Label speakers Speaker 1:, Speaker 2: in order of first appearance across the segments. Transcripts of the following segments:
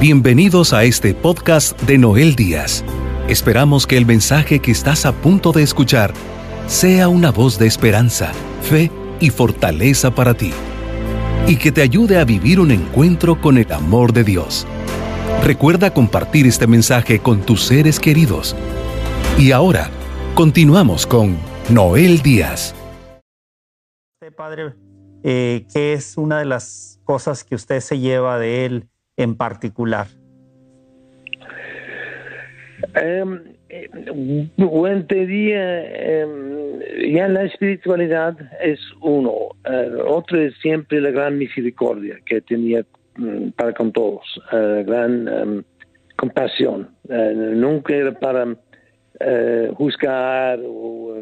Speaker 1: Bienvenidos a este podcast de Noel Díaz. Esperamos que el mensaje que estás a punto de escuchar sea una voz de esperanza, fe y fortaleza para ti, y que te ayude a vivir un encuentro con el amor de Dios. Recuerda compartir este mensaje con tus seres queridos. Y ahora, continuamos con Noel Díaz.
Speaker 2: Padre, eh, ¿qué es una de las cosas que usted se lleva de él en particular?
Speaker 3: Um, buen día, um, ya la espiritualidad es uno, otro es siempre la gran misericordia que tenía um, para con todos, uh, gran um, compasión, uh, nunca era para juzgar o,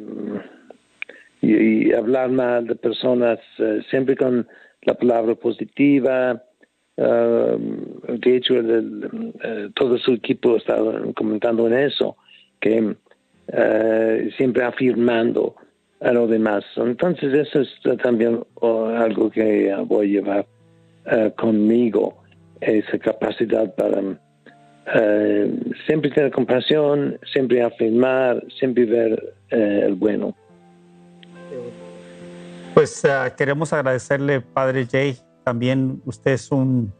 Speaker 3: y, hablar mal de personas, siempre con la palabra positiva, Uh, de hecho, el, uh, todo su equipo estaba comentando en eso, que uh, siempre afirmando a lo demás. Entonces, eso es también algo que voy a llevar conmigo, esa capacidad para siempre tener compasión, siempre afirmar, siempre ver el bueno.
Speaker 2: Pues queremos agradecerle, Padre Jay, también usted es un,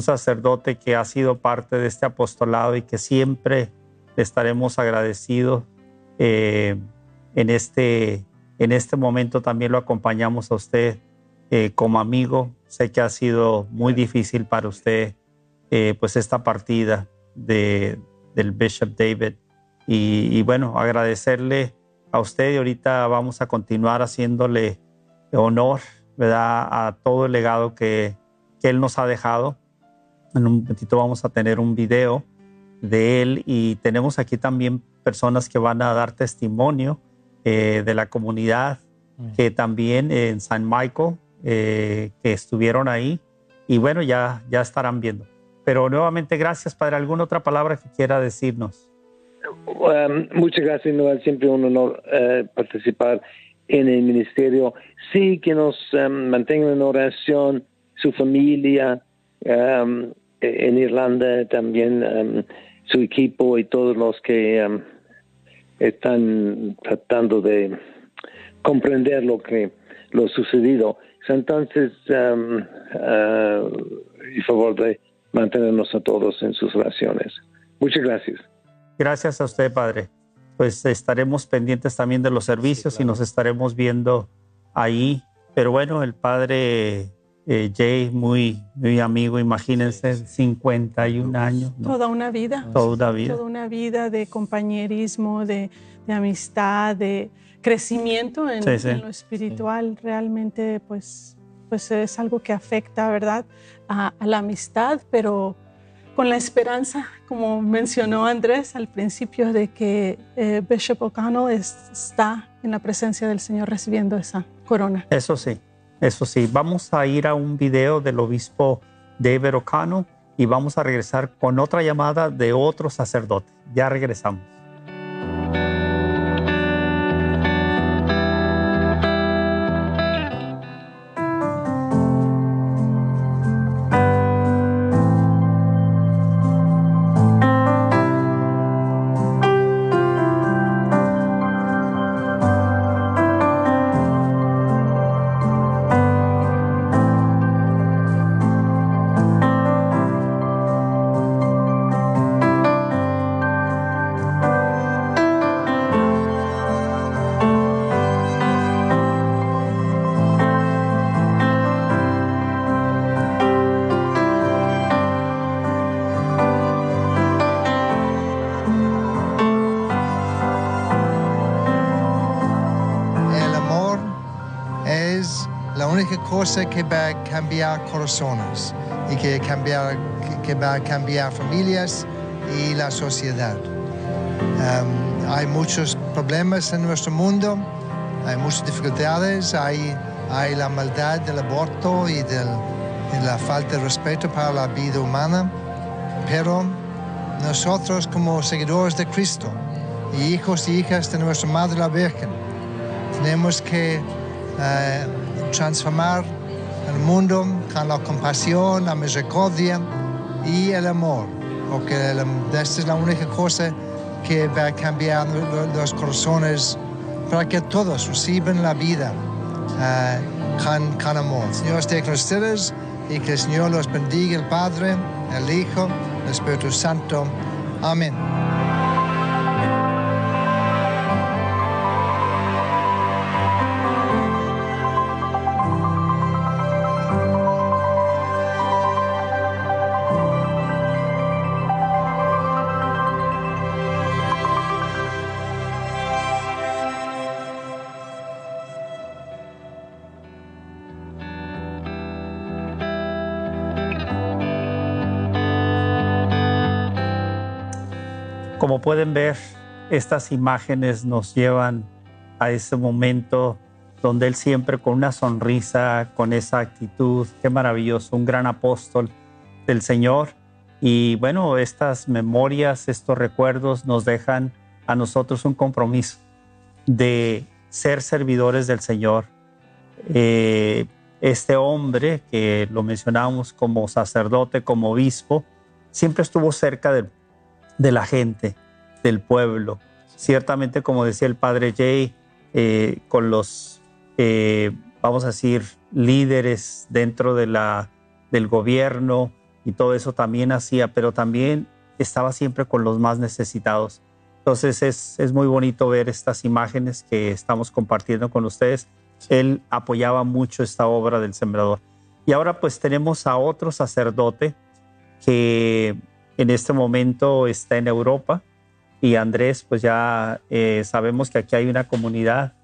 Speaker 2: sacerdote que ha sido parte de este apostolado y que siempre estaremos agradecidos. Eh, en, este, en este momento también lo acompañamos a usted eh, como amigo. Sé que ha sido muy difícil para usted eh, pues esta partida de, del Bishop David. Y, y bueno, agradecerle a usted y ahorita vamos a continuar haciéndole honor ¿verdad? a todo el legado que, que él nos ha dejado. En un momentito vamos a tener un video de él y tenemos aquí también personas que van a dar testimonio eh, de la comunidad que también en San Michael, eh, que estuvieron ahí y bueno, ya, ya estarán viendo. Pero nuevamente, gracias, Padre. ¿Alguna otra palabra que quiera decirnos?
Speaker 3: Um, muchas gracias, Noel. Siempre un honor uh, participar en el ministerio. Sí, que nos um, mantengan en oración, su familia, um, en Irlanda también, um, su equipo y todos los que están tratando de comprender lo que lo sucedido. Entonces, uh, y favor de mantenernos a todos en sus oraciones. Muchas gracias.
Speaker 2: Gracias a usted, Padre pues estaremos pendientes también de los servicios sí, claro. y nos estaremos viendo ahí. Pero bueno, el padre eh, Jay, muy, muy amigo, imagínense, 51 años.
Speaker 4: ¿no? Toda una vida.
Speaker 2: Toda una vida.
Speaker 4: Toda una vida de compañerismo, de, de amistad, de crecimiento en, sí, sí. en lo espiritual. Realmente, pues, pues es algo que afecta, ¿verdad? A, a la amistad, pero con la esperanza, como mencionó Andrés al principio, de que eh, Bishop O'Connell está en la presencia del Señor recibiendo esa corona.
Speaker 2: Eso sí, eso sí. Vamos a ir a un video del obispo David O'Connell y vamos a regresar con otra llamada de otro sacerdote. Ya regresamos.
Speaker 5: Que va a cambiar corazones y que, va a cambiar familias y la sociedad. Um, hay muchos problemas en nuestro mundo, hay muchas dificultades, hay, la maldad del aborto y, del, la falta de respeto para la vida humana, pero nosotros como seguidores de Cristo y hijos y hijas de nuestra Madre la Virgen, tenemos que uh, transformar el mundo con la compasión, la misericordia y el amor, porque esta es la única cosa que va a cambiar los corazones para que todos reciban la vida uh, con, amor. Señor esté con ustedes y que el Señor los bendiga, el Padre, el Hijo, el Espíritu Santo. Amén.
Speaker 2: Pueden ver, estas imágenes nos llevan a ese momento donde él siempre con una sonrisa, con esa actitud, qué maravilloso, un gran apóstol del Señor. Y bueno, estas memorias, estos recuerdos nos dejan a nosotros un compromiso de ser servidores del Señor. Eh, este hombre que lo mencionamos como sacerdote, como obispo, siempre estuvo cerca de la gente, del pueblo. Ciertamente, como decía el padre Jay, eh, con los, eh, vamos a decir, líderes dentro de la, del gobierno y todo eso también hacía, pero también estaba siempre con los más necesitados. Entonces es, es muy bonito ver estas imágenes que estamos compartiendo con ustedes. Él apoyaba mucho esta obra del sembrador. Y ahora pues tenemos a otro sacerdote que en este momento está en Europa y Andrés, pues ya eh, sabemos que aquí hay una comunidad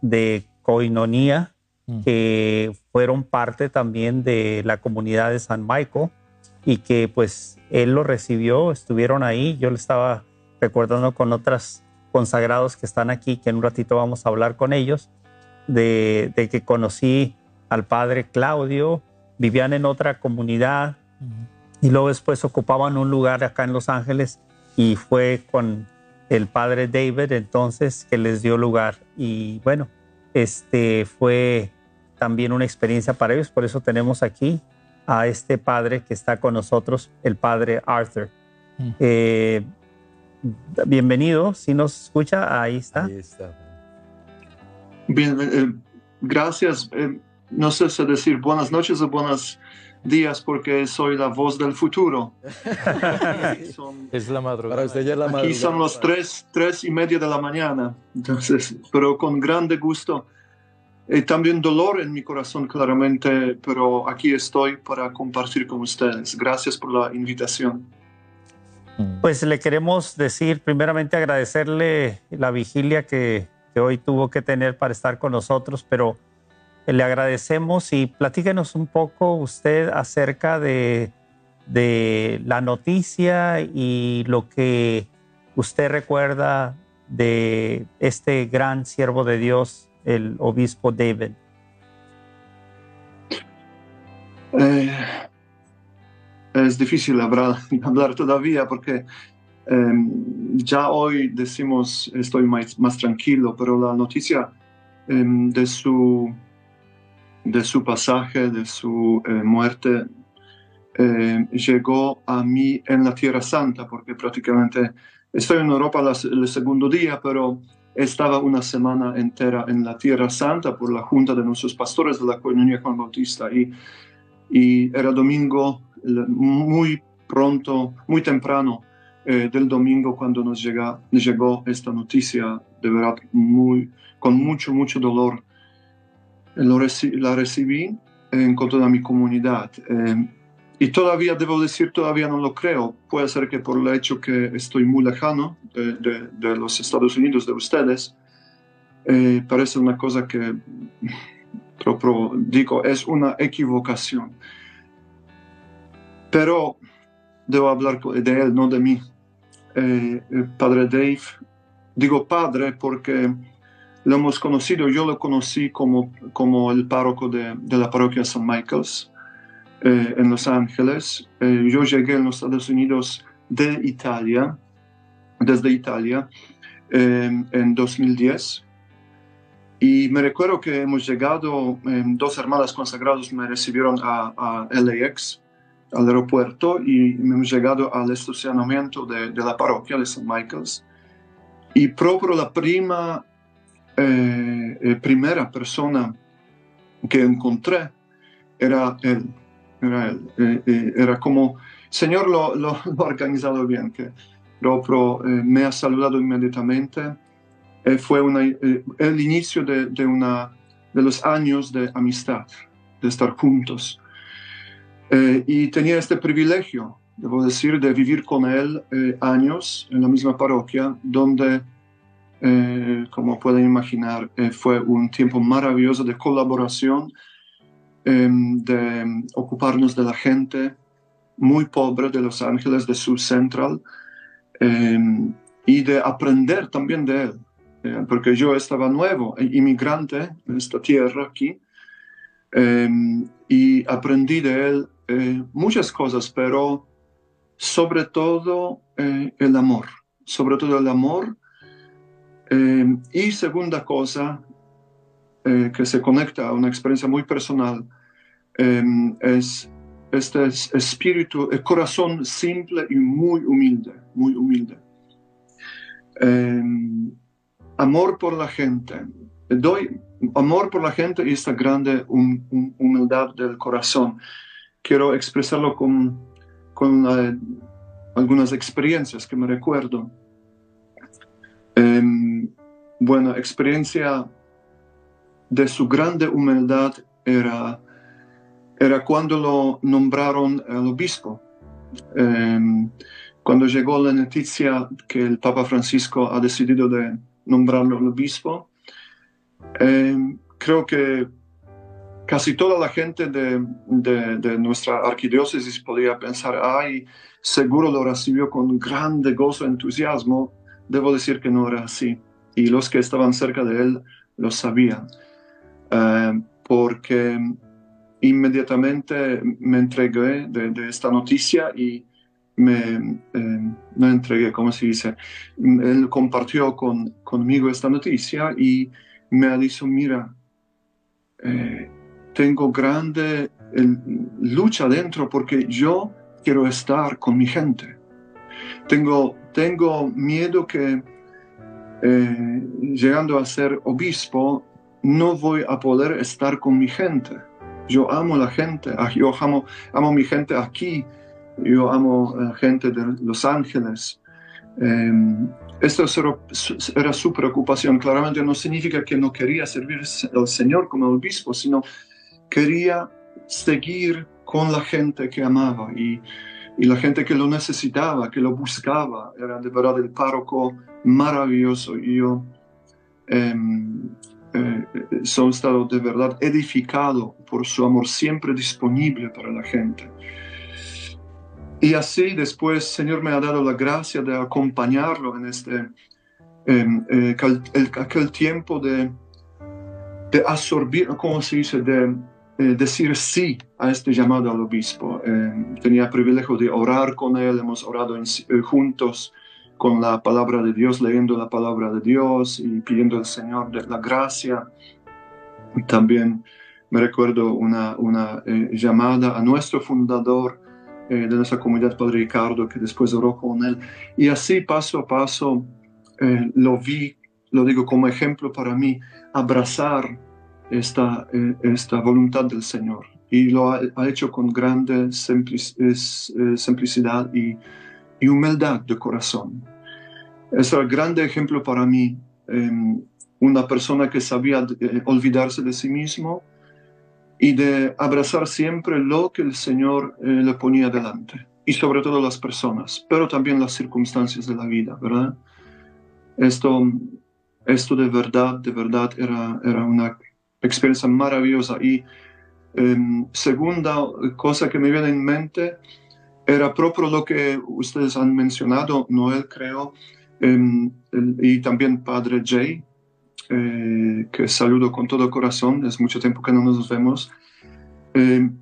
Speaker 2: de coinonía mm. que fueron parte también de la comunidad de San Michael y que pues él lo recibió, estuvieron ahí, yo le estaba recordando con otros consagrados que están aquí, que en un ratito vamos a hablar con ellos, de, que conocí al padre Claudio, vivían en otra comunidad, y luego después ocupaban un lugar acá en Los Ángeles y fue con el padre David entonces que les dio lugar y bueno, este fue también una experiencia para ellos, por eso tenemos aquí a este padre que está con nosotros, el padre Arthur. Mm. Eh, bienvenido, si nos escucha, ahí está. Ahí está.
Speaker 6: Bien, eh, gracias. Eh, no sé si decir buenas noches o buenas días porque soy la voz del futuro.
Speaker 7: es la madrugada.
Speaker 6: Aquí son los tres, tres y media de la mañana, entonces, pero con grande gusto. Y también dolor en mi corazón, claramente, pero aquí estoy para compartir con ustedes. Gracias por la invitación.
Speaker 2: Mm. Pues le queremos decir, primeramente agradecerle la vigilia que, que hoy tuvo que tener para estar con nosotros, pero le agradecemos y platíquenos un poco usted acerca de, la noticia y lo que usted recuerda de este gran siervo de Dios, el obispo David.
Speaker 6: Eh, es difícil hablar, todavía porque em, ya hoy decimos estoy más, más, tranquilo, pero la noticia em, de su de su pasaje, de su eh, muerte, eh, llegó a mí en la Tierra Santa, porque prácticamente estoy en Europa el segundo día, pero estaba una semana entera en la Tierra Santa por la Junta de nuestros pastores de la Comunidad Juan Bautista. Y, y era domingo muy pronto, muy temprano eh, del domingo cuando nos llega, llegó esta noticia, de verdad, muy, con mucho, mucho dolor la recibí en toda mi comunidad. Eh, y todavía debo decir, todavía no lo creo. Puede ser que por el hecho que estoy muy lejano de, los Estados Unidos, de ustedes, eh, parece una cosa que, propio, digo, es una equivocación. Pero debo hablar de él, no de mí. Eh, padre Dave, digo padre porque lo hemos conocido, yo lo conocí como, como el párroco de, de la parroquia San Michael's eh, en Los Ángeles. Eh, yo llegué a los Estados Unidos de Italia, desde Italia, eh, en 2010. Y me recuerdo que hemos llegado, dos hermanas consagradas me recibieron a, a LAX al aeropuerto y hemos llegado al estacionamiento de, de la parroquia de St. Michael's y proprio la prima, eh, eh, primera persona que encontré era él. Era, él. Eh, era como, Señor lo, lo, ha organizado bien, que proprio me ha saludado inmediatamente. fue una, el inicio de, de, una, de los años de amistad, de estar juntos. y tenía este privilegio debo decir, de vivir con él eh, años en la misma parroquia, donde, eh, como pueden imaginar, eh, fue un tiempo maravilloso de colaboración, em, de ocuparnos de la gente muy pobre de Los Ángeles, de Sur Central, em, y de aprender también de él, porque yo estaba nuevo, inmigrante en esta tierra aquí, em, y aprendí de él muchas cosas, pero sobre todo eh, el amor, sobre todo el amor. Eh, y segunda cosa eh, que se conecta a una experiencia muy personal es este espíritu, el corazón simple y muy humilde, muy humilde. amor por la gente. Doy amor por la gente y esta grande humildad del corazón. Quiero expresarlo con con eh, algunas experiencias que me recuerdo. Em, bueno, experiencia de su grande humildad era, era cuando lo nombraron el obispo. Em, cuando llegó la noticia que el Papa Francisco ha decidido de nombrarlo el obispo, em, creo que casi toda la gente de, de, nuestra arquidiócesis podía pensar, ay, seguro lo recibió con grande gozo entusiasmo. Debo decir que no era así. Y los que estaban cerca de él lo sabían. Eh, porque inmediatamente me entregué de, esta noticia y me, eh, entregué, ¿cómo se dice? Él compartió con, conmigo esta noticia y me dicho, mira, eh, tengo grande lucha dentro porque yo quiero estar con mi gente. Tengo, tengo miedo que eh, llegando a ser obispo no voy a poder estar con mi gente. Yo amo la gente, ah, yo amo, amo mi gente aquí, yo amo la gente de Los Ángeles. Eh, esto era su preocupación. Claramente no significa que no quería servir al Señor como obispo, sino quería seguir con la gente que amaba y, y, la gente que lo necesitaba, que lo buscaba. Era de verdad el párroco maravilloso y yo eh, eh, soy estado de verdad edificado por su amor siempre disponible para la gente. Y así después Señor me ha dado la gracia de acompañarlo en este, em, eh, aquel tiempo de, de absorbir, ¿cómo se dice? De, eh, decir sí a este llamado al obispo. Eh, tenía privilegio de orar con él, hemos orado eh, juntos con la palabra de Dios, leyendo la palabra de Dios y pidiendo al Señor la gracia. También me recuerdo una, una llamada a nuestro fundador de nuestra comunidad, Padre Ricardo, que después oró con él. Y así paso a paso lo vi, lo digo como ejemplo para mí, abrazar esta, eh, esta voluntad del Señor y lo ha, hecho con grande eh, simplicidad y, humildad de corazón. Es un grande ejemplo para mí, em, una persona que sabía eh, olvidarse de sí mismo y de abrazar siempre lo que el Señor le ponía delante, y sobre todo las personas, pero también las circunstancias de la vida, ¿verdad? Esto, esto de verdad, de verdad era, era una experiencia maravillosa. Y em, segunda cosa que me viene en mente era propio lo que ustedes han mencionado, Noel creo, em, y también Padre Jay, eh, que saludo con todo corazón, es mucho tiempo que no nos vemos. Em,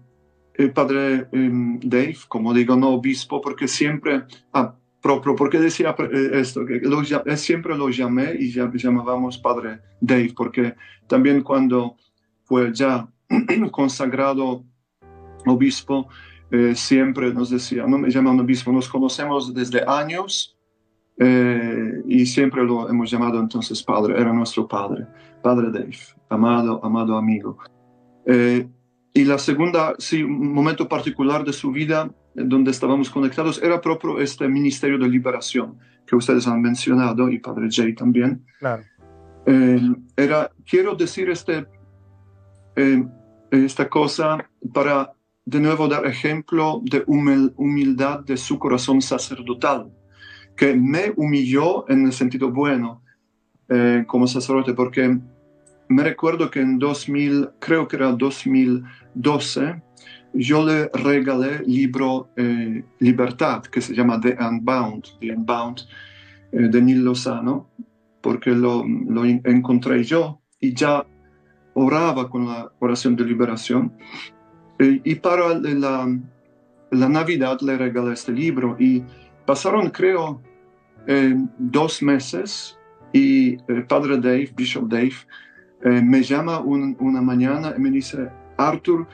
Speaker 6: el padre Dave, como digo, no obispo, porque siempre, ah, propio, porque decía eh, esto, que eh, siempre lo llamé y ya, llamábamos Padre Dave, porque también cuando fue ya consagrado obispo, eh, siempre nos decía, no me llaman obispo, nos conocemos desde años eh, y siempre lo hemos llamado entonces padre, era nuestro padre, padre Dave, amado, amado amigo. Eh, y la segunda, sí, un momento particular de su vida donde estábamos conectados era propio este ministerio de liberación que ustedes han mencionado y Padre Jay también.
Speaker 2: Claro.
Speaker 6: era, quiero decir este, esta cosa para de nuevo dar ejemplo de humildad de su corazón sacerdotal, que me humilló en el sentido bueno eh, como sacerdote, porque me recuerdo que en 2000, creo que era 2012, yo le regalé libro eh, Libertad, que se llama The Unbound, The Unbound eh, de Neil Lozano, porque lo, encontré yo y ya oraba con la oración de liberación. Eh, y para la, Navidad le regalé este libro y pasaron, creo, eh, dos meses y padre Dave, Bishop Dave, me llama una mañana y me dice, Arthur,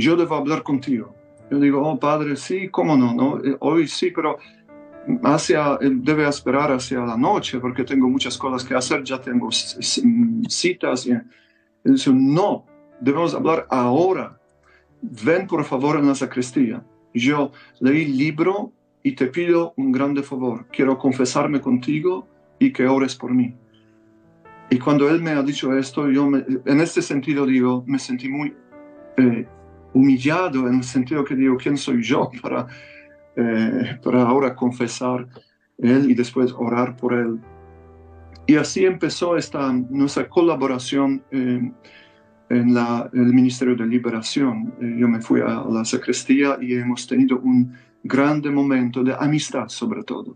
Speaker 6: yo debo hablar contigo. Yo digo, oh padre, sí, cómo no, ¿no? hoy sí, pero hacia, debe esperar hacia la noche porque tengo muchas cosas que hacer, ya tengo citas. Y, dice, no, debemos hablar ahora ven por favor en la sacristía. Yo leí el libro y te pido un grande favor. Quiero confesarme contigo y que ores por mí. Y cuando él me ha dicho esto, yo en este sentido digo, me sentí muy eh, humillado en el sentido que digo, ¿quién soy yo para, eh, para ahora confesar él y después orar por él? Y así empezó esta nuestra colaboración. Eh, en, el Ministerio de Liberación. Eh, yo me fui a la sacristía y hemos tenido un grande momento de amistad sobre todo,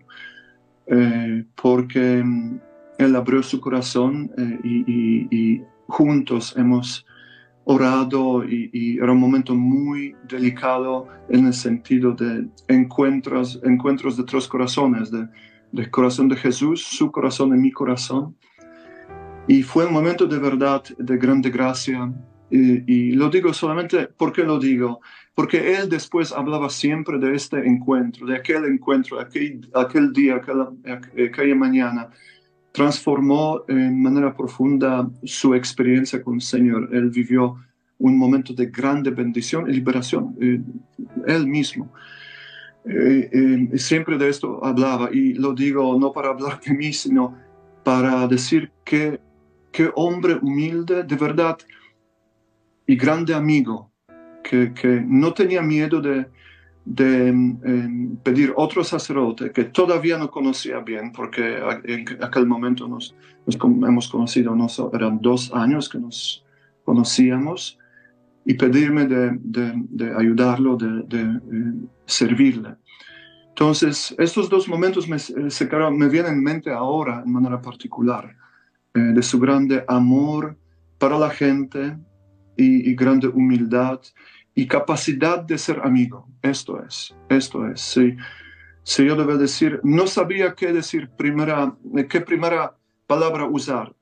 Speaker 6: eh, porque mm, él abrió su corazón eh, y, juntos hemos orado y, era un momento muy delicado en el sentido de encuentros, encuentros de tres corazones, de, del corazón de Jesús, su corazón y mi corazón y fue un momento de verdad, de grande gracia. Y, lo digo solamente porque lo digo, porque él después hablaba siempre de este encuentro, de aquel encuentro, aquel, aquel día, aquella, aquella mañana. Transformó en manera profunda su experiencia con el Señor. Él vivió un momento de grande bendición y liberación, eh, él mismo. Eh, eh, siempre de esto hablaba y lo digo no para hablar de mí, sino para decir que qué hombre humilde, de verdad, y grande amigo, que, no tenía miedo de, em, pedir otro sacerdote que todavía no conocía bien, porque en aquel momento nos, hemos conocido, eran dos años que nos conocíamos, y pedirme de, ayudarlo, de, eh, servirle. Entonces, estos dos momentos me, me vienen en mente ahora en manera particular. Eh, de su grande amor para la gente y, grande humildad y capacidad de ser amigo. Esto es, esto es. Si, si yo debo decir, no sabía qué decir primera, qué primera palabra usar,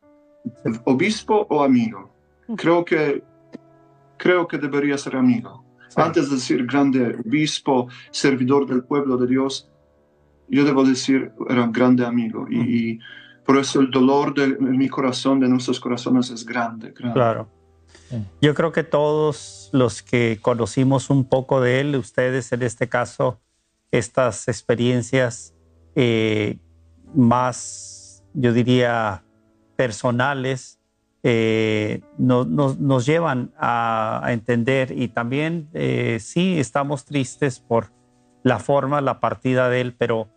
Speaker 6: obispo o amigo. Creo que, creo que debería ser amigo. Antes de decir grande obispo, servidor del pueblo de Dios, yo debo decir, era un grande amigo. y por eso el dolor de mi corazón, de nuestros corazones, es grande.
Speaker 2: Claro. Yo creo que todos los que conocimos un poco de él, ustedes en este caso, estas experiencias eh, más, yo diría, personales, eh, nos llevan a, entender y también eh, sí estamos tristes por la forma, la partida de él, pero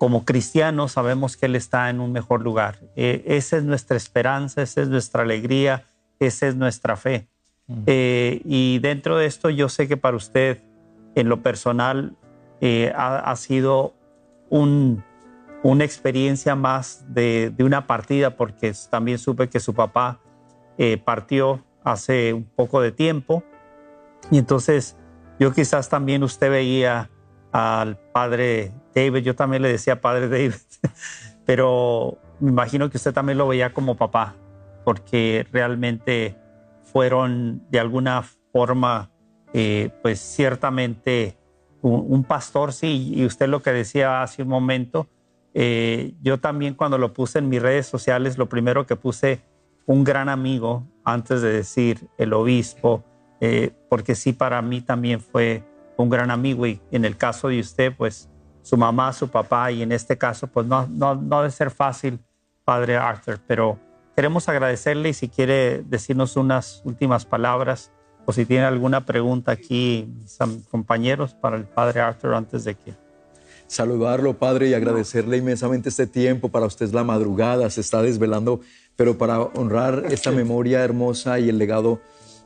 Speaker 2: como cristianos sabemos que Él está en un mejor lugar. Eh, esa es nuestra esperanza, esa es nuestra alegría, esa es nuestra fe. Eh, y dentro de esto yo sé que para usted, en lo personal, eh, ha, sido una experiencia más de, una partida, porque también supe que su papá partió hace un poco de tiempo. Y entonces yo quizás también usted veía al padre David, yo también le decía padre David, pero me imagino que usted también lo veía como papá, porque realmente fueron de alguna forma, eh, pues ciertamente un, pastor, sí, y usted lo que decía hace un momento, eh, yo también cuando lo puse en mis redes sociales, lo primero que puse, un gran amigo, antes de decir el obispo, eh, porque sí, para mí también fue un gran amigo y en el caso de usted, pues su mamá, su papá y en este caso, pues no, no, no debe ser fácil, padre Arthur, pero queremos agradecerle y si quiere decirnos unas últimas palabras o si tiene alguna pregunta aquí, mis compañeros, para el padre Arthur antes de que...
Speaker 7: Saludarlo, padre, y agradecerle inmensamente este tiempo. Para usted es la madrugada, se está desvelando, pero para honrar esta memoria hermosa y el legado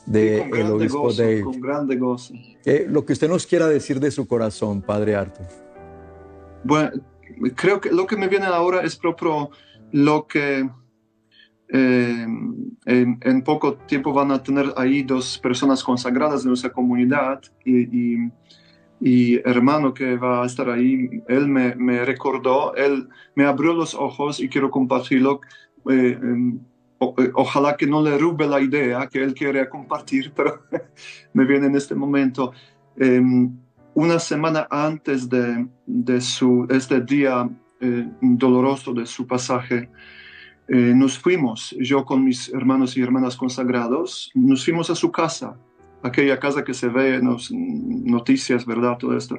Speaker 7: del de obispo de...
Speaker 6: Con grande gozo.
Speaker 7: Eh, lo que usted nos quiera decir de su corazón, padre Arthur.
Speaker 6: Bueno, creo que lo que me viene ahora es propio lo que eh, en, poco tiempo van a tener ahí dos personas consagradas de nuestra comunidad y, y, hermano que va a estar ahí, él me, me, recordó, él me abrió los ojos y quiero compartirlo. Eh, eh, ojalá que no le rube la idea que él quiere compartir, pero me viene en este momento. Em, una semana antes de, de su, este día doloroso de su pasaje, eh, nos fuimos, yo con mis hermanos y hermanas consagrados, nos fuimos a su casa, aquella casa que se ve en las noticias, ¿verdad? Todo esto.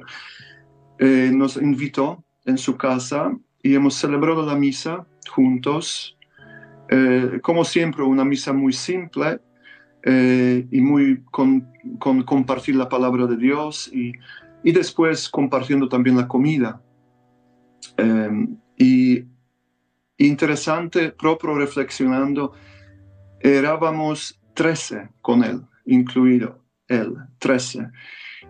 Speaker 6: Eh, nos invitó en su casa y hemos celebrado la misa juntos, eh, como siempre, una misa muy simple y muy con, con, compartir la palabra de Dios y, y después compartiendo también la comida. y interesante, propio reflexionando, erábamos 13 con él, incluido él, 13.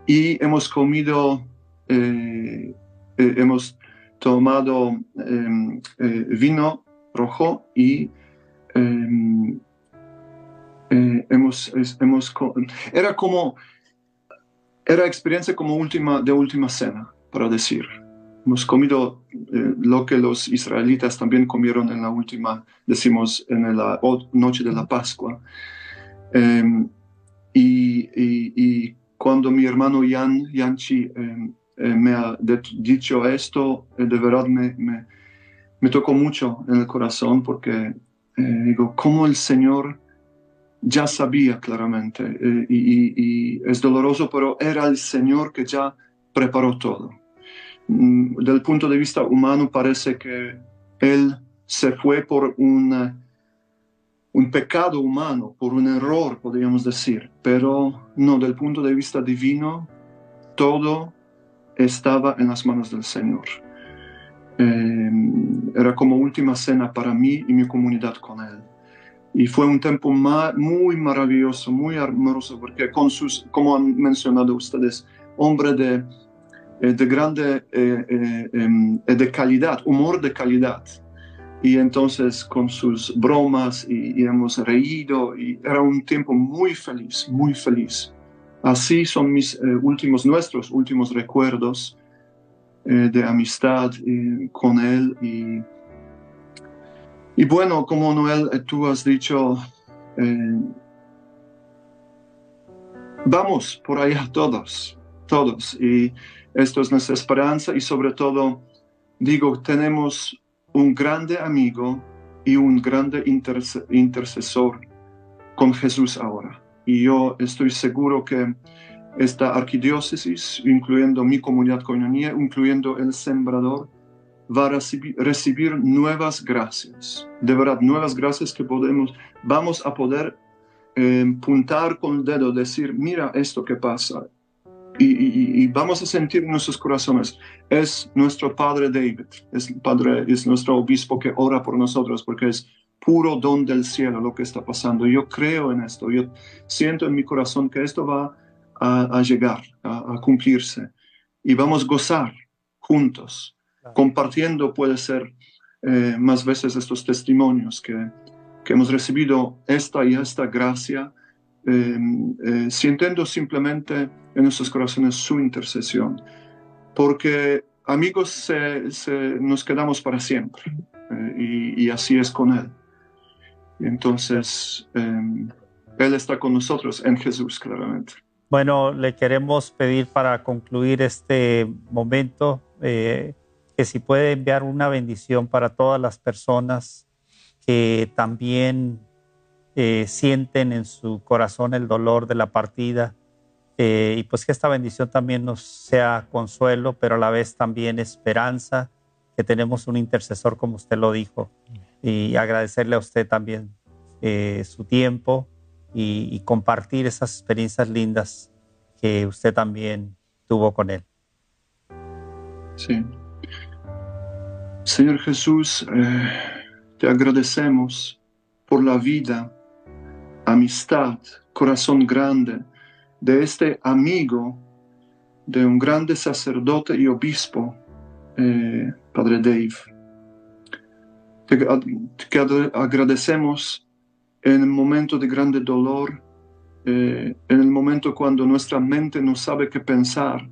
Speaker 6: Y hemos comido, eh, eh, hemos tomado em, eh, vino rojo y em, hemos, hemos, era como, era experiencia como última, de última cena, para decir hemos comido eh, lo que los israelitas también comieron en la última, decimos, en la noche de la Pascua. Em, y, cuando mi hermano Jan, Yanchi em, eh, me ha dicho esto, eh, de verdad me, me, me, tocó mucho en el corazón porque digo, cómo el Señor ya sabía claramente y, y es doloroso, pero era el Señor que ya preparó todo del punto de vista humano parece que él se fue por un pecado humano, por un error, podríamos decir, pero no, del punto de vista divino, todo estaba en las manos del Señor. Em, era como última cena para mí y mi comunidad con Él. Y fue un tiempo muy maravilloso, muy hermoso, porque con sus, como han mencionado ustedes, hombre de eh, de grande, eh, eh, em, de calidad, humor de calidad. Y entonces con sus bromas y, hemos reído y era un tiempo muy feliz, muy feliz. Así son mis últimos, nuestros últimos recuerdos de amistad con él. Y, y bueno, como Noel, tú has dicho, vamos por allá todos, todos. Y esto es nuestra esperanza y sobre todo, digo, tenemos un grande amigo y un grande intercesor con Jesús ahora. Y yo estoy seguro que esta arquidiócesis, incluyendo mi comunidad coñonía, incluyendo el sembrador, va a recibir, nuevas gracias. De verdad, nuevas gracias que podemos, vamos a poder eh, puntar con el dedo, decir, mira esto que pasa, y, vamos a sentir en nuestros corazones, es nuestro Padre David, es, padre, es nuestro obispo que ora por nosotros porque es puro don del cielo lo que está pasando. Yo creo en esto, yo siento en mi corazón que esto va a, llegar, a, cumplirse. Y vamos a gozar juntos, compartiendo puede ser eh, más veces estos testimonios que, que hemos recibido esta y esta gracia Em, eh, sintiendo simplemente en nuestros corazones su intercesión, porque amigos nos quedamos para siempre eh, y, así es con Él. Entonces, em, Él está con nosotros en Jesús, claramente.
Speaker 2: Bueno, le queremos pedir para concluir este momento eh, que si puede enviar una bendición para todas las personas que también eh, sienten en su corazón el dolor de la partida eh, y pues que esta bendición también nos sea consuelo, pero a la vez también esperanza, que tenemos un intercesor como usted lo dijo y agradecerle a usted también su tiempo y, compartir esas experiencias lindas que usted también tuvo con él.
Speaker 6: Sí. Señor Jesús, eh, te agradecemos por la vida, amistad, corazón grande de este amigo, de un grande sacerdote y obispo, eh, Padre Dave. te agradecemos en el momento de grande dolor, eh, en el momento cuando nuestra mente no sabe qué pensar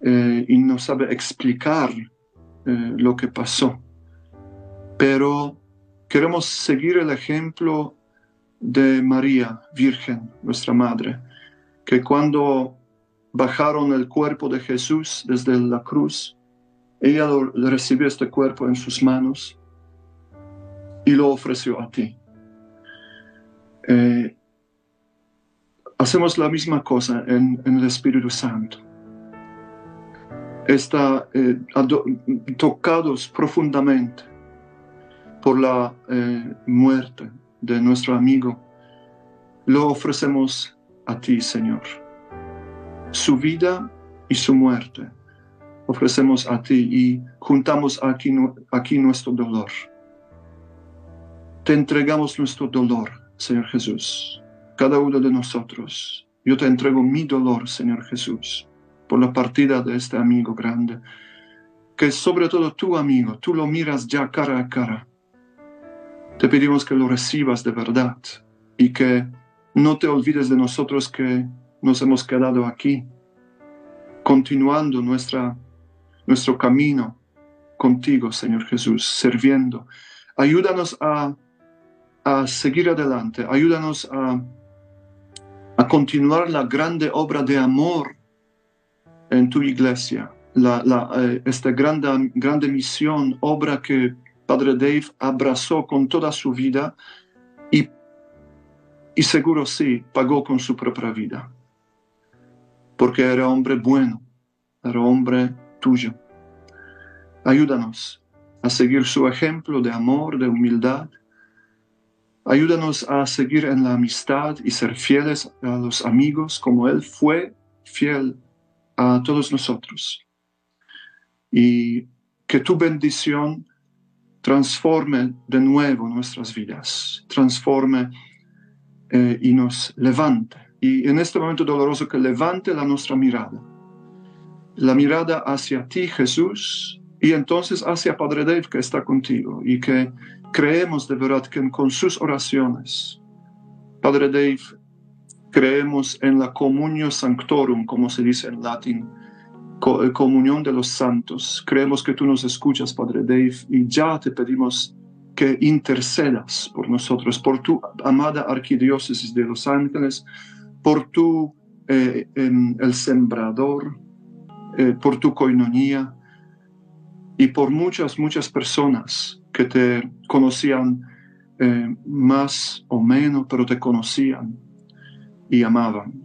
Speaker 6: eh, y no sabe explicar lo que pasó. Pero queremos seguir el ejemplo de María, Virgen, nuestra Madre, que cuando bajaron el cuerpo de Jesús desde la cruz, ella recibió este cuerpo en sus manos y lo ofreció a ti. Eh, hacemos la misma cosa en, el Espíritu Santo. Está eh, tocados profundamente por la eh, muerte de nuestro amigo. Lo ofrecemos a ti, Señor. Su vida y su muerte ofrecemos a ti y juntamos aquí, aquí nuestro dolor. Te entregamos nuestro dolor Señor Jesús, cada uno de nosotros. Yo te entrego mi dolor, Señor Jesús, por la partida de este amigo grande, que sobre todo tu amigo, tú lo miras ya cara a cara. Te pedimos que lo recibas de verdad y que no te olvides de nosotros que nos hemos quedado aquí, continuando nuestra, nuestro camino contigo, Señor Jesús, sirviendo. Ayúdanos a a seguir adelante, ayúdanos a, a continuar la grande obra de amor en tu iglesia, la, eh, esta grande, grande misión, obra que Padre Dave abrazó con toda su vida y, y seguro sí, pagó con su propia vida, porque era hombre bueno, era hombre tuyo. Ayúdanos a seguir su ejemplo de amor, de humildad, Ayúdanos a seguir en la amistad y ser fieles a los amigos como Él fue fiel a todos nosotros. Y que tu bendición transforme de nuevo nuestras vidas, transforme eh, y nos levante. Y en este momento doloroso que levante la nuestra mirada, la mirada hacia ti Jesús y entonces hacia Padre Dave que está contigo y que Creemos de verdad que con sus oraciones, Padre Dave, creemos en la comunio sanctorum, como se dice en latín, comunión de los santos. Creemos que tú nos escuchas, Padre Dave, y ya te pedimos que intercedas por nosotros, por tu amada arquidiócesis de Los Ángeles, por tu eh, el sembrador, eh, por tu coinonía y por muchas, muchas personas que te conocían eh, más o menos, pero te conocían y amaban.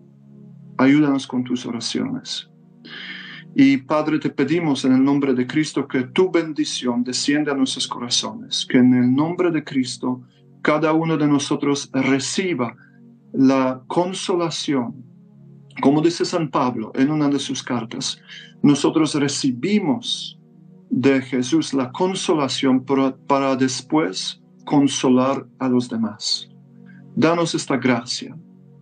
Speaker 6: Ayúdanos con tus oraciones. Y Padre, te pedimos en el nombre de Cristo que tu bendición descienda a nuestros corazones, que en el nombre de Cristo cada uno de nosotros reciba la consolación. Como dice San Pablo en una de sus cartas, nosotros recibimos de Jesús la consolación para, después consolar a los demás. Danos esta gracia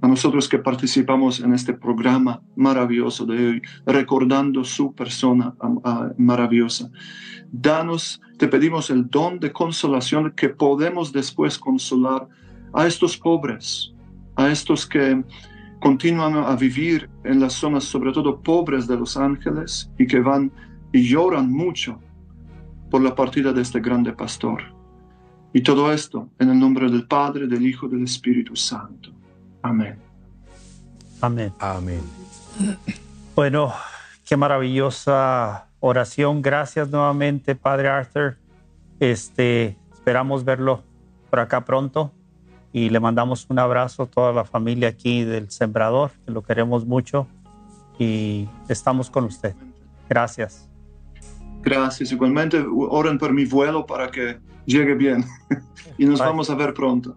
Speaker 6: a nosotros que participamos en este programa maravilloso de hoy, recordando su persona maravillosa. Danos, te pedimos el don de consolación que podemos después consolar a estos pobres, a estos que continúan a vivir en las zonas, sobre todo pobres de Los Ángeles, y que van y lloran mucho por la partida de este grande pastor. Y todo esto en el nombre del Padre, del Hijo, del Espíritu Santo. Amén.
Speaker 2: Amén.
Speaker 7: Amén.
Speaker 2: Bueno, qué maravillosa oración. Gracias nuevamente, Padre Arthur. Este, esperamos verlo por acá pronto y le mandamos un abrazo a toda la familia aquí del Sembrador, que lo queremos mucho y estamos con usted. Gracias.
Speaker 6: Gracias. Igualmente, oren por mi vuelo para que llegue bien y nos vamos a ver pronto.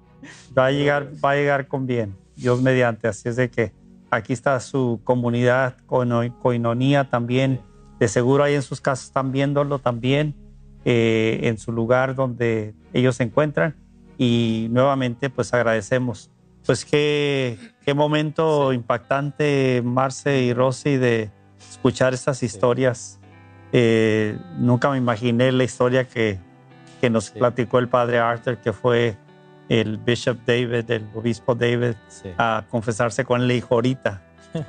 Speaker 2: Va a llegar, va a llegar con bien, Dios mediante. Así es de que aquí está su comunidad, coinonía también. De seguro ahí en sus casas están viéndolo también, eh, en su lugar donde ellos se encuentran. Y nuevamente, pues agradecemos. Pues qué, qué momento impactante, Marce y Rosy, de escuchar estas historias. Eh, nunca me imaginé la historia que, que nos platicó el padre Arthur, que fue el Bishop David, el obispo David, a confesarse con él, le dijo ahorita.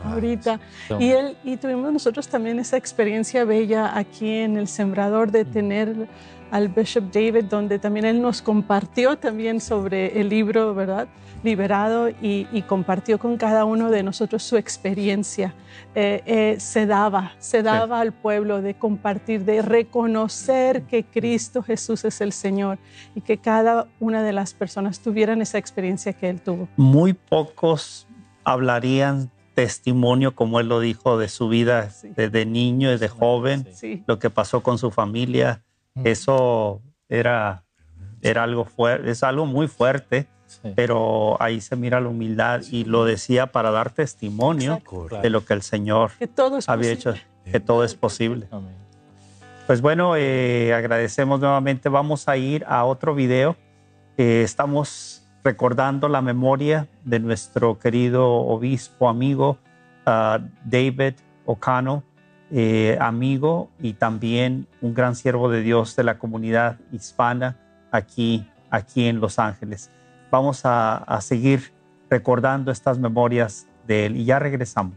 Speaker 4: ahorita. Y, él, y tuvimos nosotros también esa experiencia bella aquí en el Sembrador de tener al Bishop David, donde también él nos compartió también sobre el libro, ¿verdad? Liberado y, compartió con cada uno de nosotros su experiencia. Eh, eh, se daba, se daba al pueblo de compartir, de reconocer que Cristo Jesús es el Señor y que cada una de las personas tuvieran esa experiencia que él tuvo.
Speaker 2: Muy pocos hablarían testimonio, como él lo dijo, de su vida desde niño, desde joven, lo que pasó con su familia eso era, era algo fuerte, es algo muy fuerte, pero ahí se mira la humildad y lo decía para dar testimonio de lo que el Señor había hecho, que todo es posible. Pues bueno, eh, agradecemos nuevamente. Vamos a ir a otro video. Eh, estamos recordando la memoria de nuestro querido obispo amigo uh, David O'Connell eh, amigo y también un gran siervo de Dios de la comunidad hispana aquí, aquí en Los Ángeles. Vamos a, seguir recordando estas memorias de él y ya regresamos.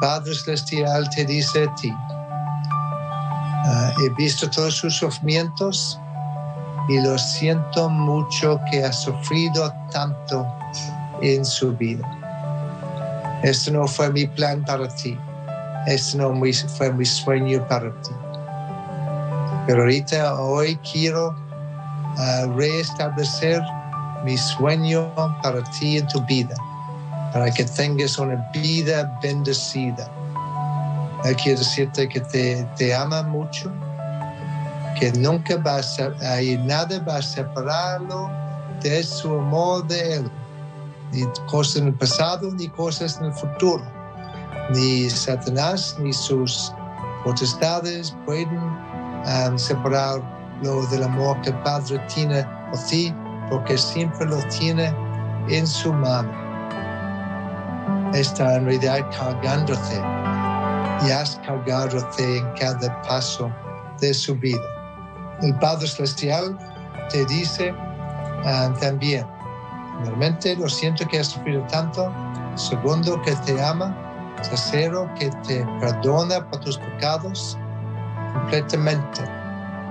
Speaker 5: Padre Celestial te dice a ti, ah, he visto todos sus sufrimientos y lo siento mucho que ha sufrido tanto en su vida. Esto no fue mi plan para ti. Esto no fue mi sueño para ti. Pero ahorita, hoy quiero reestablecer mi sueño para ti en tu vida, para que tengas una vida bendecida. Quiero decirte que te, te ama mucho que nunca va a, hay nada va a separarlo de su amor de Él. Ni cosas en el pasado, ni cosas en el futuro. Ni Satanás, ni sus potestades pueden um, separarlo del amor que el Padre tiene por ti, porque siempre lo tiene en su mano. Está en realidad cargándote y has cargándote en cada paso de su vida el Padre Celestial te dice ah, también, realmente lo siento que has sufrido tanto, segundo que te ama, tercero que te perdona por tus pecados completamente.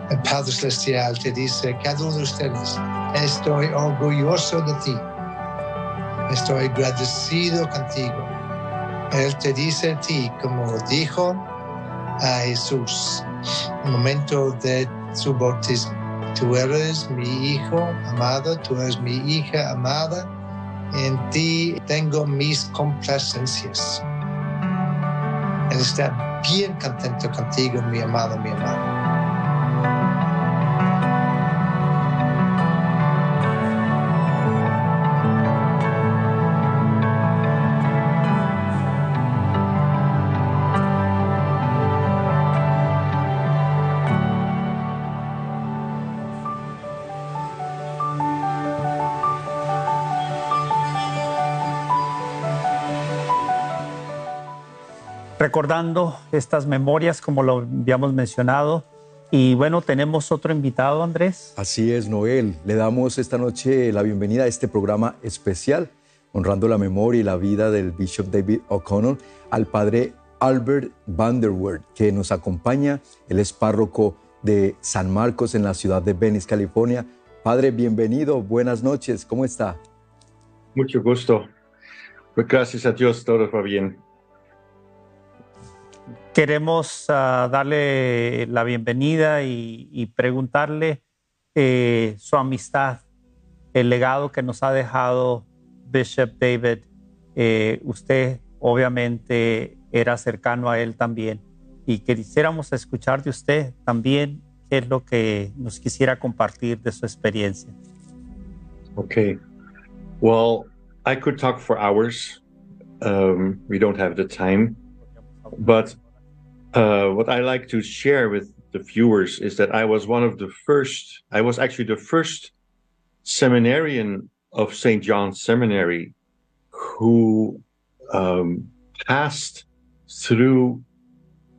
Speaker 5: El Padre Celestial te dice, cada uno de ustedes, estoy orgulloso de ti, estoy agradecido contigo. Él te dice a ti, como dijo a Jesús, en el momento de su bautismo. Tú eres mi hijo amado, tú eres mi hija amada. En ti tengo mis complacencias. Él está bien contento contigo, mi amado, mi amado.
Speaker 2: Recordando estas memorias como lo habíamos mencionado. Y bueno, tenemos otro invitado, Andrés.
Speaker 7: Así es, Noel. Le damos esta noche la bienvenida a este programa especial, honrando la memoria y la vida del Bishop David O'Connell, al padre Albert Vanderwoerd, que nos acompaña. Él es párroco de San Marcos en la ciudad de Venice, California. Padre, bienvenido, buenas noches, ¿cómo está?
Speaker 8: Mucho gusto. Pues gracias a Dios todo va bien.
Speaker 2: Queremos uh, darle la bienvenida y, y preguntarle eh, su amistad, el legado que nos ha dejado Bishop David. Eh, usted obviamente era cercano a él también y quisiéramos escuchar de usted también qué es lo que nos quisiera compartir de su experiencia.
Speaker 8: Okay. Well, I could talk for hours. Um, we don't have the time. But uh, what I like to share with the viewers is that I was one of the first, I was actually the first seminarian of St. John's Seminary who um, passed through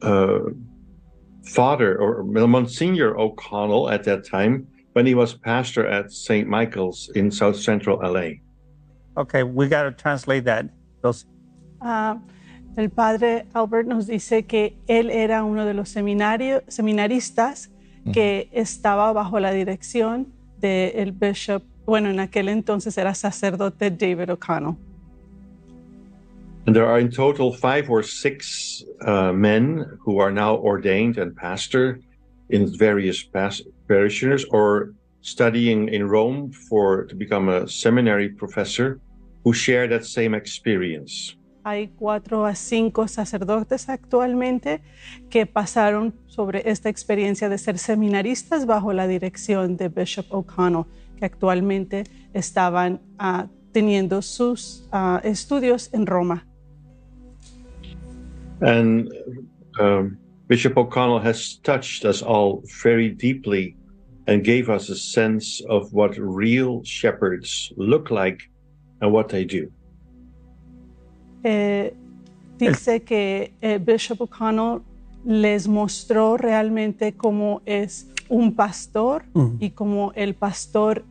Speaker 8: uh, Father or Monsignor O'Connell at that time when he was pastor at St. Michael's in South Central LA.
Speaker 2: Okay, we got to translate that. Those.
Speaker 4: Uh, el padre Albert nos dice que él era uno de los seminarios, seminaristas que estaba bajo la dirección del bishop, bueno, en aquel entonces era sacerdote David O'Connell.
Speaker 8: And there are in total five or six uh, men who are now ordained and pastor in various parishioners or studying in Rome for to become a seminary professor who share that same experience.
Speaker 4: Hay cuatro a cinco sacerdotes actualmente que pasaron sobre esta experiencia de ser seminaristas bajo la dirección de Bishop O'Connell, que actualmente estaban uh, teniendo sus uh, estudios en Roma.
Speaker 8: And um, Bishop O'Connell has touched us all very deeply and gave us a sense of what real shepherds look like and what they do.
Speaker 4: Eh, dice que eh, Bishop O'Connell les mostró realmente cómo es un pastor y cómo el pastor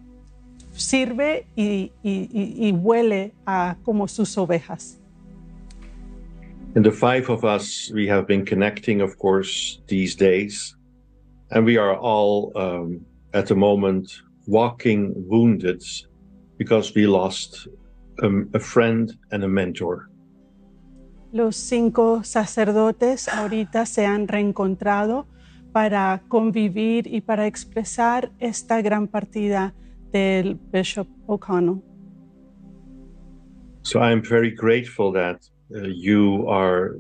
Speaker 4: sirve y, y, y, y huele a como sus ovejas.
Speaker 8: And the five of us, we have been connecting, of course, these days. And we are all um, at the moment walking wounded because we lost um, a friend and a mentor.
Speaker 4: Los cinco sacerdotes ahorita se han reencontrado para convivir y para expresar esta gran partida del Bishop O'Connell.
Speaker 8: So I'm very grateful that uh, you are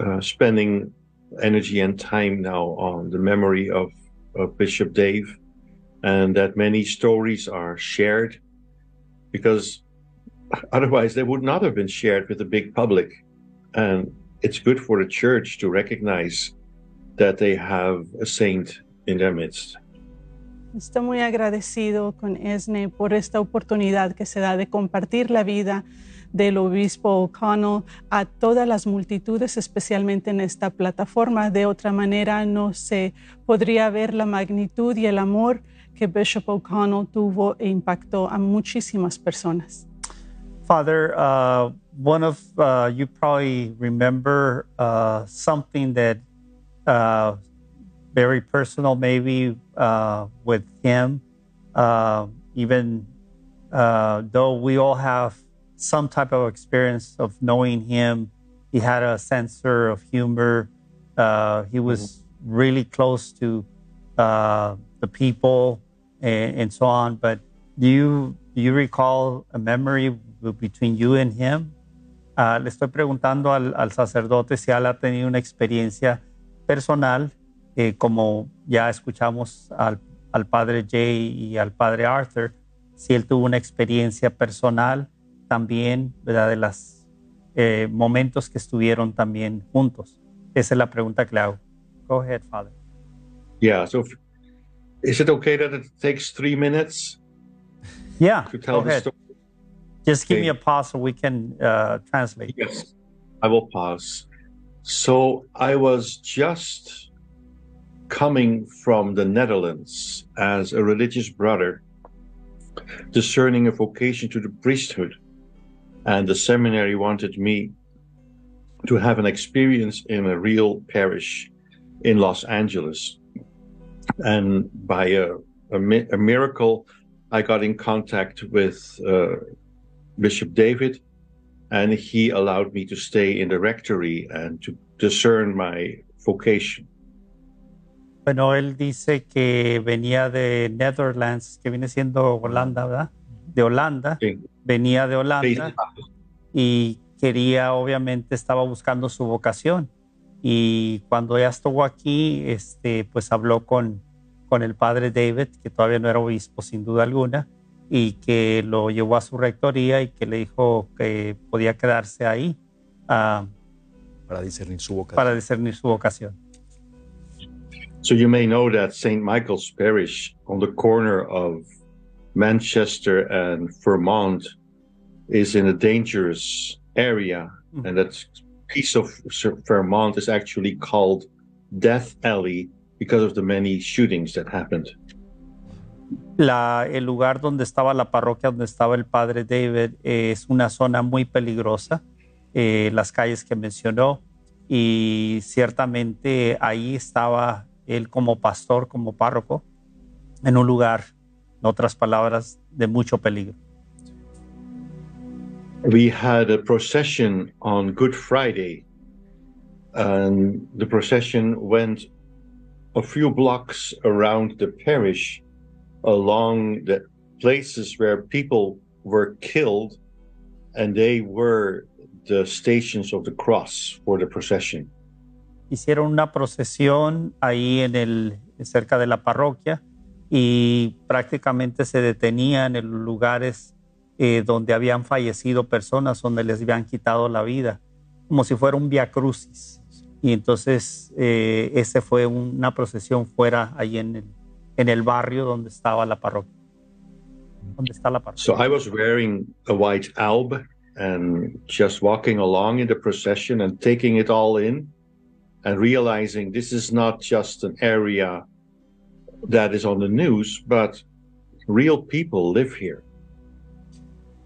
Speaker 8: uh, spending energy and time now on the memory of, of Bishop Dave, and that many stories are shared because otherwise they would not have been shared with the big public. And it's good for the church to recognize that they have a saint in their midst.
Speaker 4: Estoy muy agradecido con Esne por esta oportunidad que se da de compartir la vida del obispo O'Connell a todas las multitudes, especialmente en esta plataforma. De otra manera, no se podría ver la magnitud y el amor que Bishop O'Connell tuvo e impactó a muchísimas personas.
Speaker 2: Father, uh, one of uh, you probably remember uh, something that uh, very personal, maybe uh, with him. Uh, even though we all have some type of experience of knowing him. He had a sense of humor. Uh, he was mm-hmm. really close to uh, the people and, and, so on. But do you do you recall a memory between you and him? Uh, le estoy preguntando al, al, sacerdote si él ha tenido una experiencia personal, eh, como ya escuchamos al, al padre Jay y al padre Arthur, si él tuvo una experiencia personal también, ¿verdad? De los eh, momentos que estuvieron también juntos. Esa es la pregunta que le hago. Go ahead, Father.
Speaker 8: Yeah, so is it okay that it takes three minutes?
Speaker 2: Yeah,
Speaker 8: to tell
Speaker 2: ahead.
Speaker 8: Story?
Speaker 2: Just give okay. me a pause so we can uh, translate.
Speaker 8: Yes, I will pause. So I was just coming from the Netherlands as a religious brother, discerning a vocation to the priesthood. And the seminary wanted me to have an experience in a real parish in Los Angeles. And by a, a, a miracle, I got in contact with uh, Bishop David, and he allowed me to stay in the rectory and to discern my vocation.
Speaker 2: Bueno, él dice que venía de Netherlands, que viene siendo Holanda, ¿verdad? De Holanda.
Speaker 8: Sí.
Speaker 2: Venía de Holanda y quería, obviamente, estaba buscando su vocación. Y cuando ya estuvo aquí, este, pues habló con, con el padre David, que todavía no era obispo sin duda alguna, y que lo llevó a su rectoría y que le dijo que podía quedarse ahí uh,
Speaker 7: para discernir su vocación.
Speaker 2: Para discernir su vocación.
Speaker 8: So you may know that St. Michael's Parish on the corner of Manchester and Vermont is in a dangerous area mm -hmm. and that piece of Vermont is actually called Death Alley because of the many shootings that happened.
Speaker 2: La, el lugar donde estaba la parroquia, donde estaba el padre David, eh, es una zona muy peligrosa, eh, las calles que mencionó, y ciertamente ahí estaba él como pastor, como párroco, en un lugar, en otras palabras, de mucho peligro.
Speaker 8: We had a procession on Good Friday, and the procession went a few blocks around the parish along the places where people were killed, and they were the stations of the cross for the procession.
Speaker 2: Hicieron una procesión ahí en el cerca de la parroquia y prácticamente se detenían en lugares eh, donde habían fallecido personas, donde les habían quitado la vida, como si fuera un via crucis. Y entonces eh, ese fue una procesión fuera ahí en el, en el barrio donde estaba la parroquia. ¿Dónde está la parroquia?
Speaker 8: So I was wearing a white alb and just walking along in the procession and taking it all in and realizing this is not just an area that is on the news, but real people live here.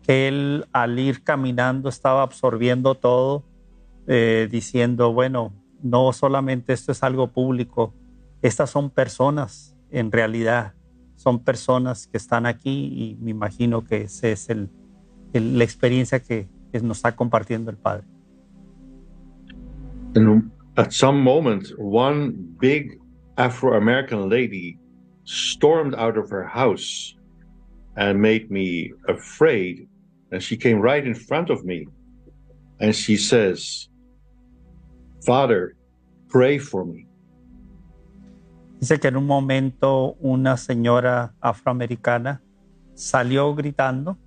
Speaker 2: Él al ir caminando estaba absorbiendo todo, eh, diciendo, bueno, no solamente esto es algo público, estas son personas en realidad, son personas que están aquí y me imagino que esa es el, la experiencia que, nos está compartiendo el Padre.
Speaker 8: At some moment, one big Afro-American lady stormed out of her house and made me afraid. And she came right in front of me and she says, Father, pray for me.
Speaker 2: Dice que en un momento una señora afroamericana salió gritando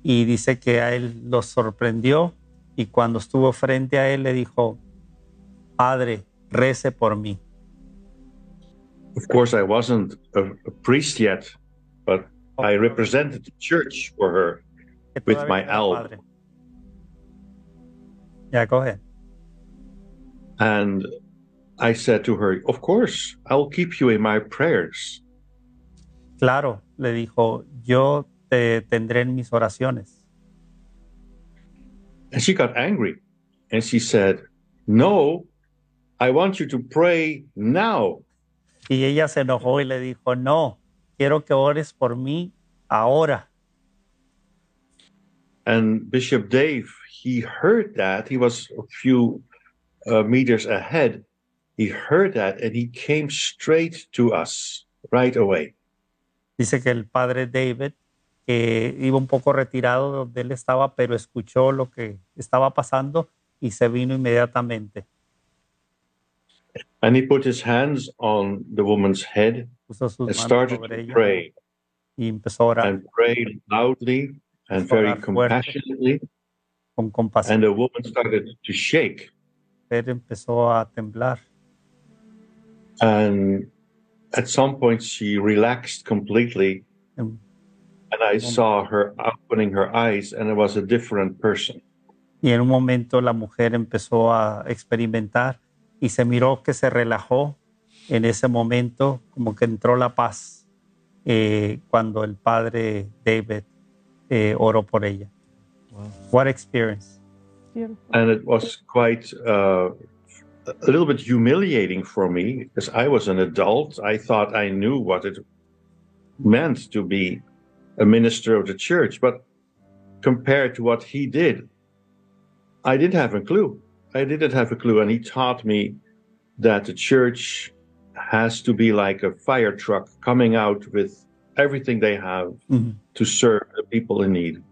Speaker 2: y dice que a él lo sorprendió y cuando estuvo frente a él le dijo, Padre, rece por mí.
Speaker 8: Of course, I wasn't a, a priest yet, but I represented the church for her with my alb.
Speaker 2: Yeah, go ahead.
Speaker 8: And I said to her, Of course, I'll keep you in my prayers.
Speaker 2: Claro, le dijo, yo te tendré en mis oraciones.
Speaker 8: And she got angry and she said, No, I want you to pray now.
Speaker 2: Y ella se enojó y le dijo, no, quiero que ores por mí ahora.
Speaker 8: And Bishop Dave, he heard that. He was a few uh, meters ahead. He heard that and he came straight to us right away.
Speaker 2: Dice que el padre David, que iba un poco retirado donde él estaba, pero escuchó lo que estaba pasando y se vino inmediatamente.
Speaker 8: And he put his hands on the woman's head and started to pray.
Speaker 2: Y empezó a orar.
Speaker 8: And prayed loudly and very compassionately.
Speaker 2: Con compasión.
Speaker 8: And the woman started to shake.
Speaker 2: Él empezó a temblar.
Speaker 8: And at some point she relaxed completely. And I saw her opening her eyes and it was a different person.
Speaker 2: Y en un momento la mujer empezó a experimentar y se miró que se relajó en ese momento, como que entró la paz eh, cuando el padre David eh, oró por ella. Wow. What experience.
Speaker 8: And it was quite uh, a little bit humiliating for me because I was an adult. I thought I knew what it meant to be a minister of the church, but compared to what he did, I didn't have a clue. I didn't have a clue. And he taught me that the church has to be like a fire truck coming out with everything they have mm-hmm. to serve the people in need.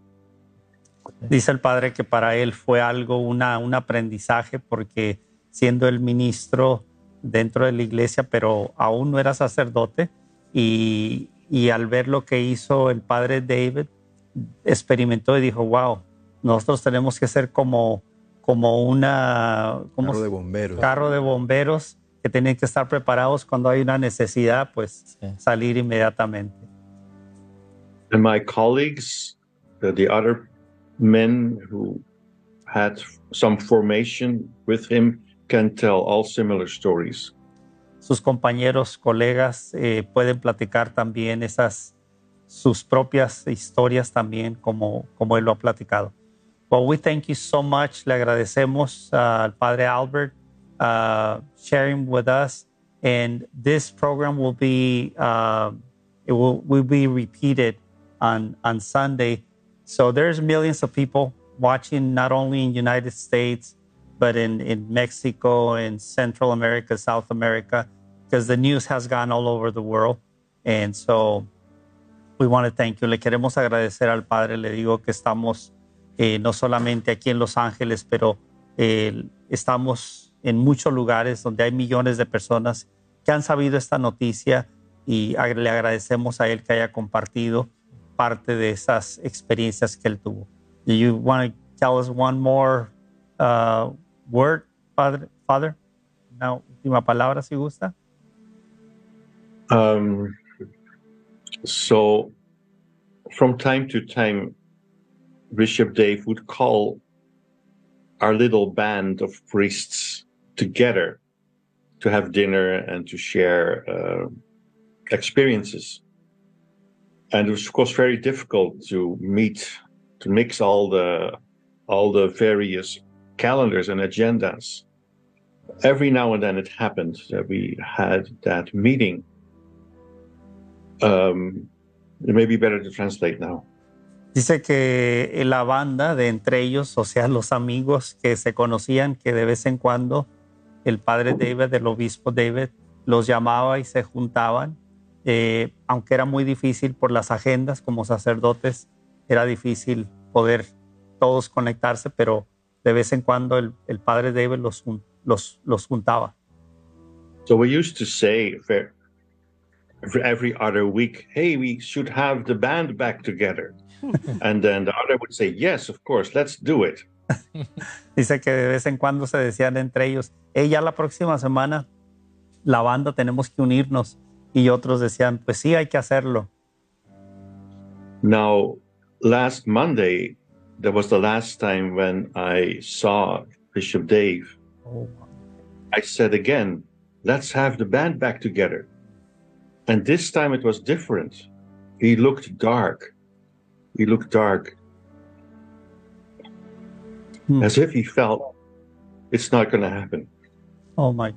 Speaker 2: Dice el padre que para él fue algo, una, un aprendizaje, porque siendo el ministro dentro de la iglesia, pero aún no era sacerdote, y, y al ver lo que hizo el padre David, experimentó y dijo, wow, nosotros tenemos que ser como, como una... Como
Speaker 7: carro de bomberos.
Speaker 2: Carro de bomberos que tienen que estar preparados cuando hay una necesidad, pues sí. salir inmediatamente.
Speaker 8: And my colleagues, the, the other men who had some formation with him, can tell all similar stories.
Speaker 2: Sus compañeros, colegas eh, pueden platicar también esas sus propias historias también como, como él lo ha platicado. Well, we thank you so much. Le agradecemos al Padre Albert uh, sharing with us. And this program will be uh, it will, will be repeated on on Sunday. So there's millions of people watching not only in United States but in in Mexico, in Central America, South America, because the news has gone all over the world. And so we want to thank you. Le queremos agradecer al Padre. Le digo que estamos eh, no solamente aquí en Los Ángeles, pero eh, estamos en muchos lugares donde hay millones de personas que han sabido esta noticia y le agradecemos a él que haya compartido parte de esas experiencias que él tuvo. Do you want to tell us one more uh, word, Father? Father? Una última palabra, si gusta.
Speaker 8: Um, so, from time to time, Bishop Dave would call our little band of priests together to have dinner and to share uh, experiences. And it was, of course, very difficult to meet, to mix all the all the various calendars and agendas. Every now and then, it happened that we had that meeting Um, it may be better to translate now.
Speaker 2: Dice que la banda de entre ellos, o sea, los amigos que se conocían, que de vez en cuando el padre David, el obispo David, los llamaba y se juntaban, eh, aunque era muy difícil por las agendas como sacerdotes, era difícil poder todos conectarse, pero de vez en cuando el, el padre David los, los, los juntaba.
Speaker 8: So we used to say every other week, hey, we should have the band back together. and then the other would say, yes, of course, let's do it.
Speaker 2: Dice que de vez en cuando se decían entre ellos, hey, ya la próxima semana la banda tenemos que unirnos. Y otros decían, pues sí, hay que hacerlo.
Speaker 8: Now, last Monday, that was the last time when I saw Bishop Dave. Oh. I said again, let's have the band back together. And this time it was different. He looked dark. He looked dark. Hmm. As if he felt it's not going to happen.
Speaker 2: Oh my.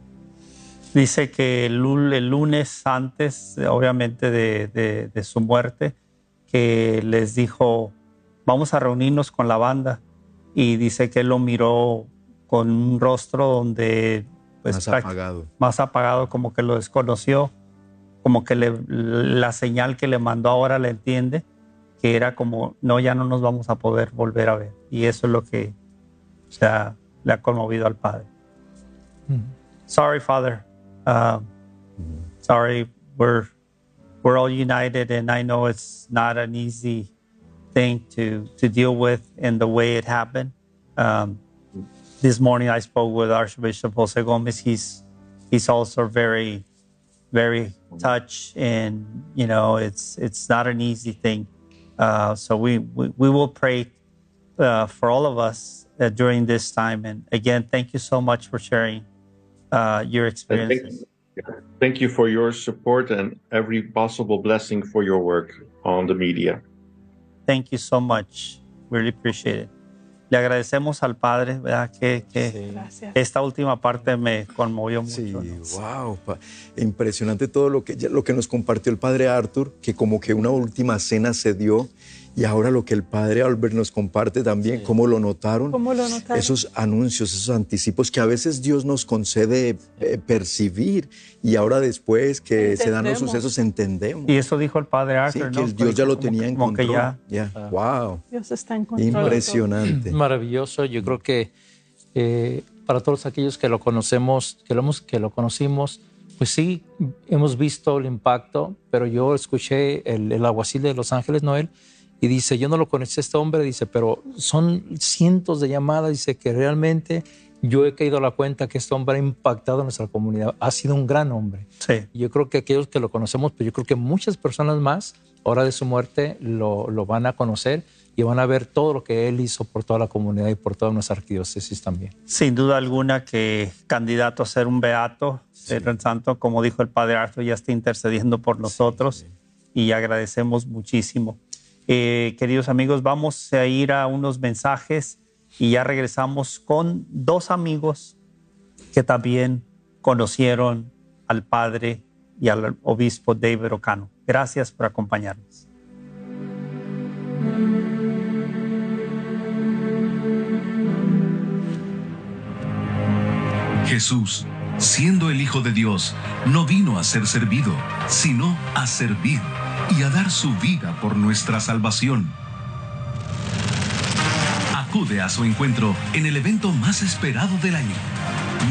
Speaker 2: Dice que el, lunes antes, obviamente, de, de, de, su muerte, que les dijo, vamos a reunirnos con la banda. Y dice que él lo miró con un rostro donde...
Speaker 7: Pues, más apagado.
Speaker 2: Más apagado, como que lo desconoció como que le, la señal que le mandó ahora la entiende, que era como, no, ya no nos vamos a poder volver a ver. Y eso es lo que o sea, le ha conmovido al padre. Mm -hmm. Sorry, Father. Uh, sorry, we're we're all united, and I know it's not an easy thing to to deal with in the way it happened. Um, this morning, I spoke with Archbishop Jose Gomez. He's he's also very very touch and you know it's it's not an easy thing uh, so we, we, we will pray uh, for all of us uh, during this time and again thank you so much for sharing uh, your experiences
Speaker 8: thank you for your support and every possible blessing for your work on the media
Speaker 2: thank you so much. Really appreciate it. Le agradecemos al Padre, ¿verdad? Que, esta última parte me conmovió mucho. Sí,
Speaker 7: wow, impresionante todo lo que, lo que nos compartió el Padre Arthur, que como que una última cena se dio y ahora lo que el padre Albert nos comparte también, cómo lo notaron.
Speaker 4: ¿Cómo lo notaron?
Speaker 7: Esos anuncios, esos anticipos que a veces Dios nos concede eh, percibir y ahora después que se dan los sucesos entendemos.
Speaker 2: Y eso dijo el padre Arthur,
Speaker 7: sí, que Dios ya lo tenía en control. ya, wow.
Speaker 4: Dios está en control.
Speaker 7: Impresionante.
Speaker 9: Maravilloso. Yo creo que eh, para todos aquellos que lo conocemos, que lo, hemos, que lo conocimos, pues sí, hemos visto el impacto, pero yo escuché el, el aguacil de Los Ángeles, Noel, y dice, yo no lo conocí a este hombre, dice, pero son cientos de llamadas, dice que realmente yo he caído a la cuenta que este hombre ha impactado en nuestra comunidad, ha sido un gran hombre.
Speaker 2: Sí.
Speaker 9: Yo creo que aquellos que lo conocemos, pues yo creo que muchas personas más, hora de su muerte, lo, lo van a conocer y van a ver todo lo que él hizo por toda la comunidad y por toda nuestra arquidiócesis también.
Speaker 2: Sin duda alguna que candidato a ser un beato, ser el santo, como dijo el padre Arthur, ya está intercediendo por nosotros y agradecemos muchísimo. Eh, queridos amigos, vamos a ir a unos mensajes y ya regresamos con dos amigos que también conocieron al padre y al obispo David Ocano. Gracias por acompañarnos.
Speaker 1: Jesús, siendo el Hijo de Dios, no vino a ser servido, sino a servir y a dar su vida por nuestra salvación. Acude a su encuentro en el evento más esperado del año,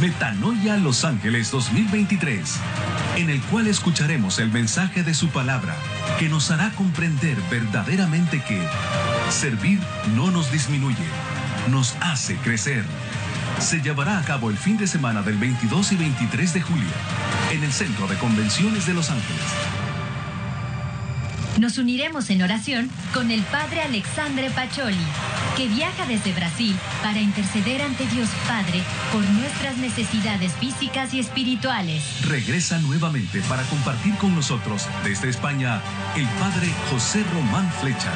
Speaker 1: Metanoia Los Ángeles 2023, en el cual escucharemos el mensaje de su palabra que nos hará comprender verdaderamente que servir no nos disminuye, nos hace crecer. Se llevará a cabo el fin de semana del 22 y 23 de julio en el Centro de Convenciones de Los Ángeles.
Speaker 10: Nos uniremos en oración con el Padre Alexandre Pacholi, que viaja desde Brasil para interceder ante Dios Padre por nuestras necesidades físicas y espirituales.
Speaker 1: Regresa nuevamente para compartir con nosotros desde España el Padre José Román Flecha,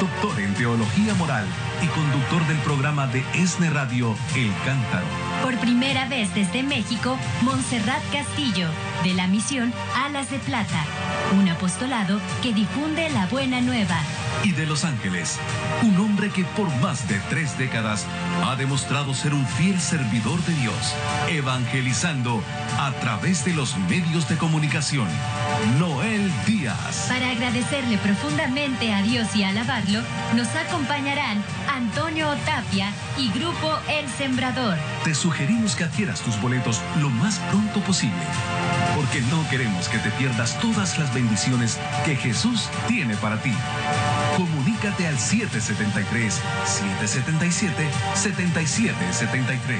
Speaker 1: doctor en Teología Moral y conductor del programa de ESNE Radio El Cántaro.
Speaker 10: Por primera vez desde México, Montserrat Castillo, de la misión Alas de Plata, un apostolado que difunde la buena nueva.
Speaker 1: Y de Los Ángeles, un hombre que por más de tres décadas ha demostrado ser un fiel servidor de Dios, evangelizando a través de los medios de comunicación. Noel Díaz.
Speaker 10: Para agradecerle profundamente a Dios y alabarlo, nos acompañarán Antonio Otapia y Grupo El Sembrador.
Speaker 1: Te sugerimos que adquieras tus boletos lo más pronto posible, porque no queremos que te pierdas todas las bendiciones que Jesús tiene para ti. Comunícate al 773-777-7773.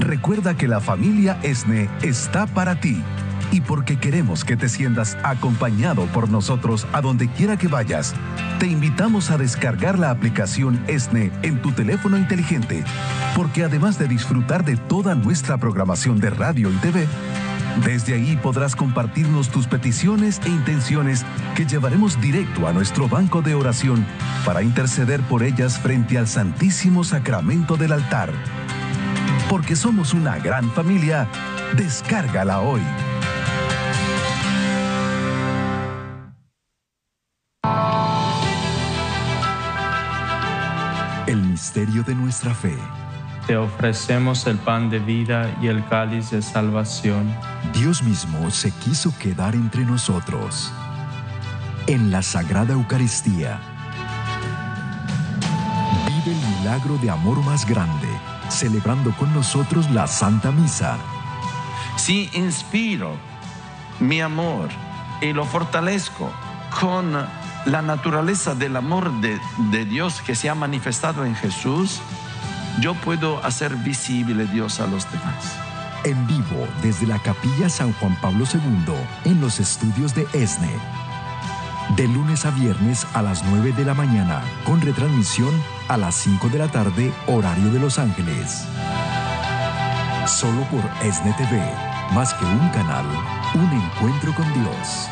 Speaker 11: Recuerda que la familia ESNE está para ti y porque queremos que te sientas acompañado por nosotros a donde quiera que vayas, te invitamos a descargar la aplicación ESNE en tu teléfono inteligente, porque además de disfrutar de toda nuestra programación de radio y TV, desde ahí podrás compartirnos tus peticiones e intenciones que llevaremos directo a nuestro banco de oración para interceder por ellas frente al Santísimo Sacramento del altar porque somos una gran familia, descárgala hoy. Misterio de nuestra fe.
Speaker 12: Te ofrecemos el pan de vida y el cáliz de salvación.
Speaker 11: Dios mismo se quiso quedar entre nosotros. En la Sagrada Eucaristía. Vive el milagro de amor más grande celebrando con nosotros la Santa Misa.
Speaker 13: Si inspiro mi amor y lo fortalezco con la naturaleza del amor de, de, Dios que se ha manifestado en Jesús, yo puedo hacer visible Dios a los demás.
Speaker 11: En vivo desde la Capilla San Juan Pablo II en los estudios de ESNE. de lunes a viernes a las 9 de la mañana, con retransmisión a las 5 de la tarde, horario de Los Ángeles. Solo por ESNE TV, más que un canal, un encuentro con Dios.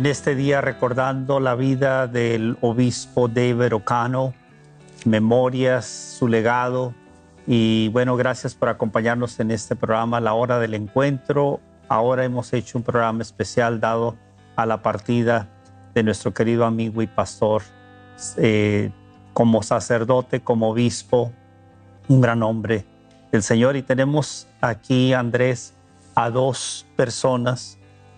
Speaker 2: En este día recordando la vida del obispo David Ocano, memorias, su legado. Y bueno, gracias por acompañarnos en este programa, La Hora del Encuentro. Ahora hemos hecho un programa especial dado a la partida de nuestro querido amigo y pastor eh, como sacerdote, como obispo, un gran hombre del Señor. Y tenemos aquí, Andrés, a dos personas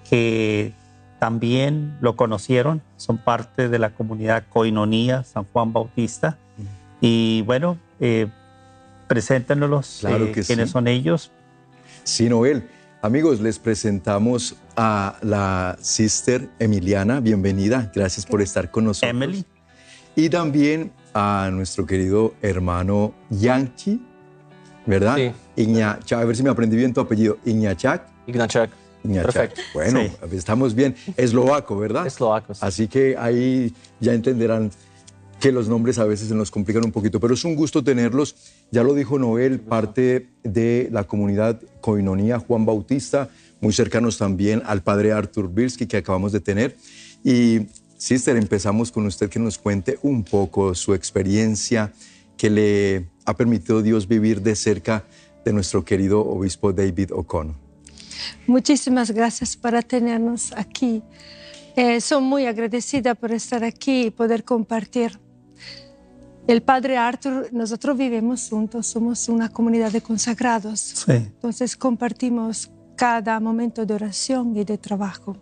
Speaker 2: que también lo conocieron, son parte de la comunidad Coinonía San Juan Bautista. Y bueno, eh, preséntenos
Speaker 7: Claro
Speaker 2: eh,
Speaker 7: que
Speaker 2: quiénes
Speaker 7: sí.
Speaker 2: son ellos.
Speaker 7: Sí, Noel. Amigos, les presentamos a la sister Emiliana. Bienvenida. Gracias por estar con nosotros.
Speaker 2: Emily.
Speaker 7: Y también a nuestro querido hermano Yanchi, ¿verdad?
Speaker 14: Sí.
Speaker 7: A ver si me aprendí bien tu apellido. Ignachac.
Speaker 14: Ignachak. Perfecto.
Speaker 7: Bueno,
Speaker 14: Sí.
Speaker 7: estamos bien. Eslovaco, ¿verdad?
Speaker 14: Eslovaco.
Speaker 7: Así que ahí ya entenderán que los nombres a veces se nos complican un poquito, pero es un gusto tenerlos. Ya lo dijo Noel, parte de la comunidad Coinonía Juan Bautista, muy cercanos también al padre Arthur Birsky que acabamos de tener. Y Sister, empezamos con usted que nos cuente un poco su experiencia que le ha permitido Dios vivir de cerca de nuestro querido obispo David O'Connor.
Speaker 15: Muchísimas gracias por tenernos aquí. Eh, soy muy agradecida por estar aquí y poder compartir. El padre Arthur, nosotros vivimos juntos, somos una comunidad de consagrados.
Speaker 2: Sí.
Speaker 15: Entonces compartimos cada momento de oración y de trabajo.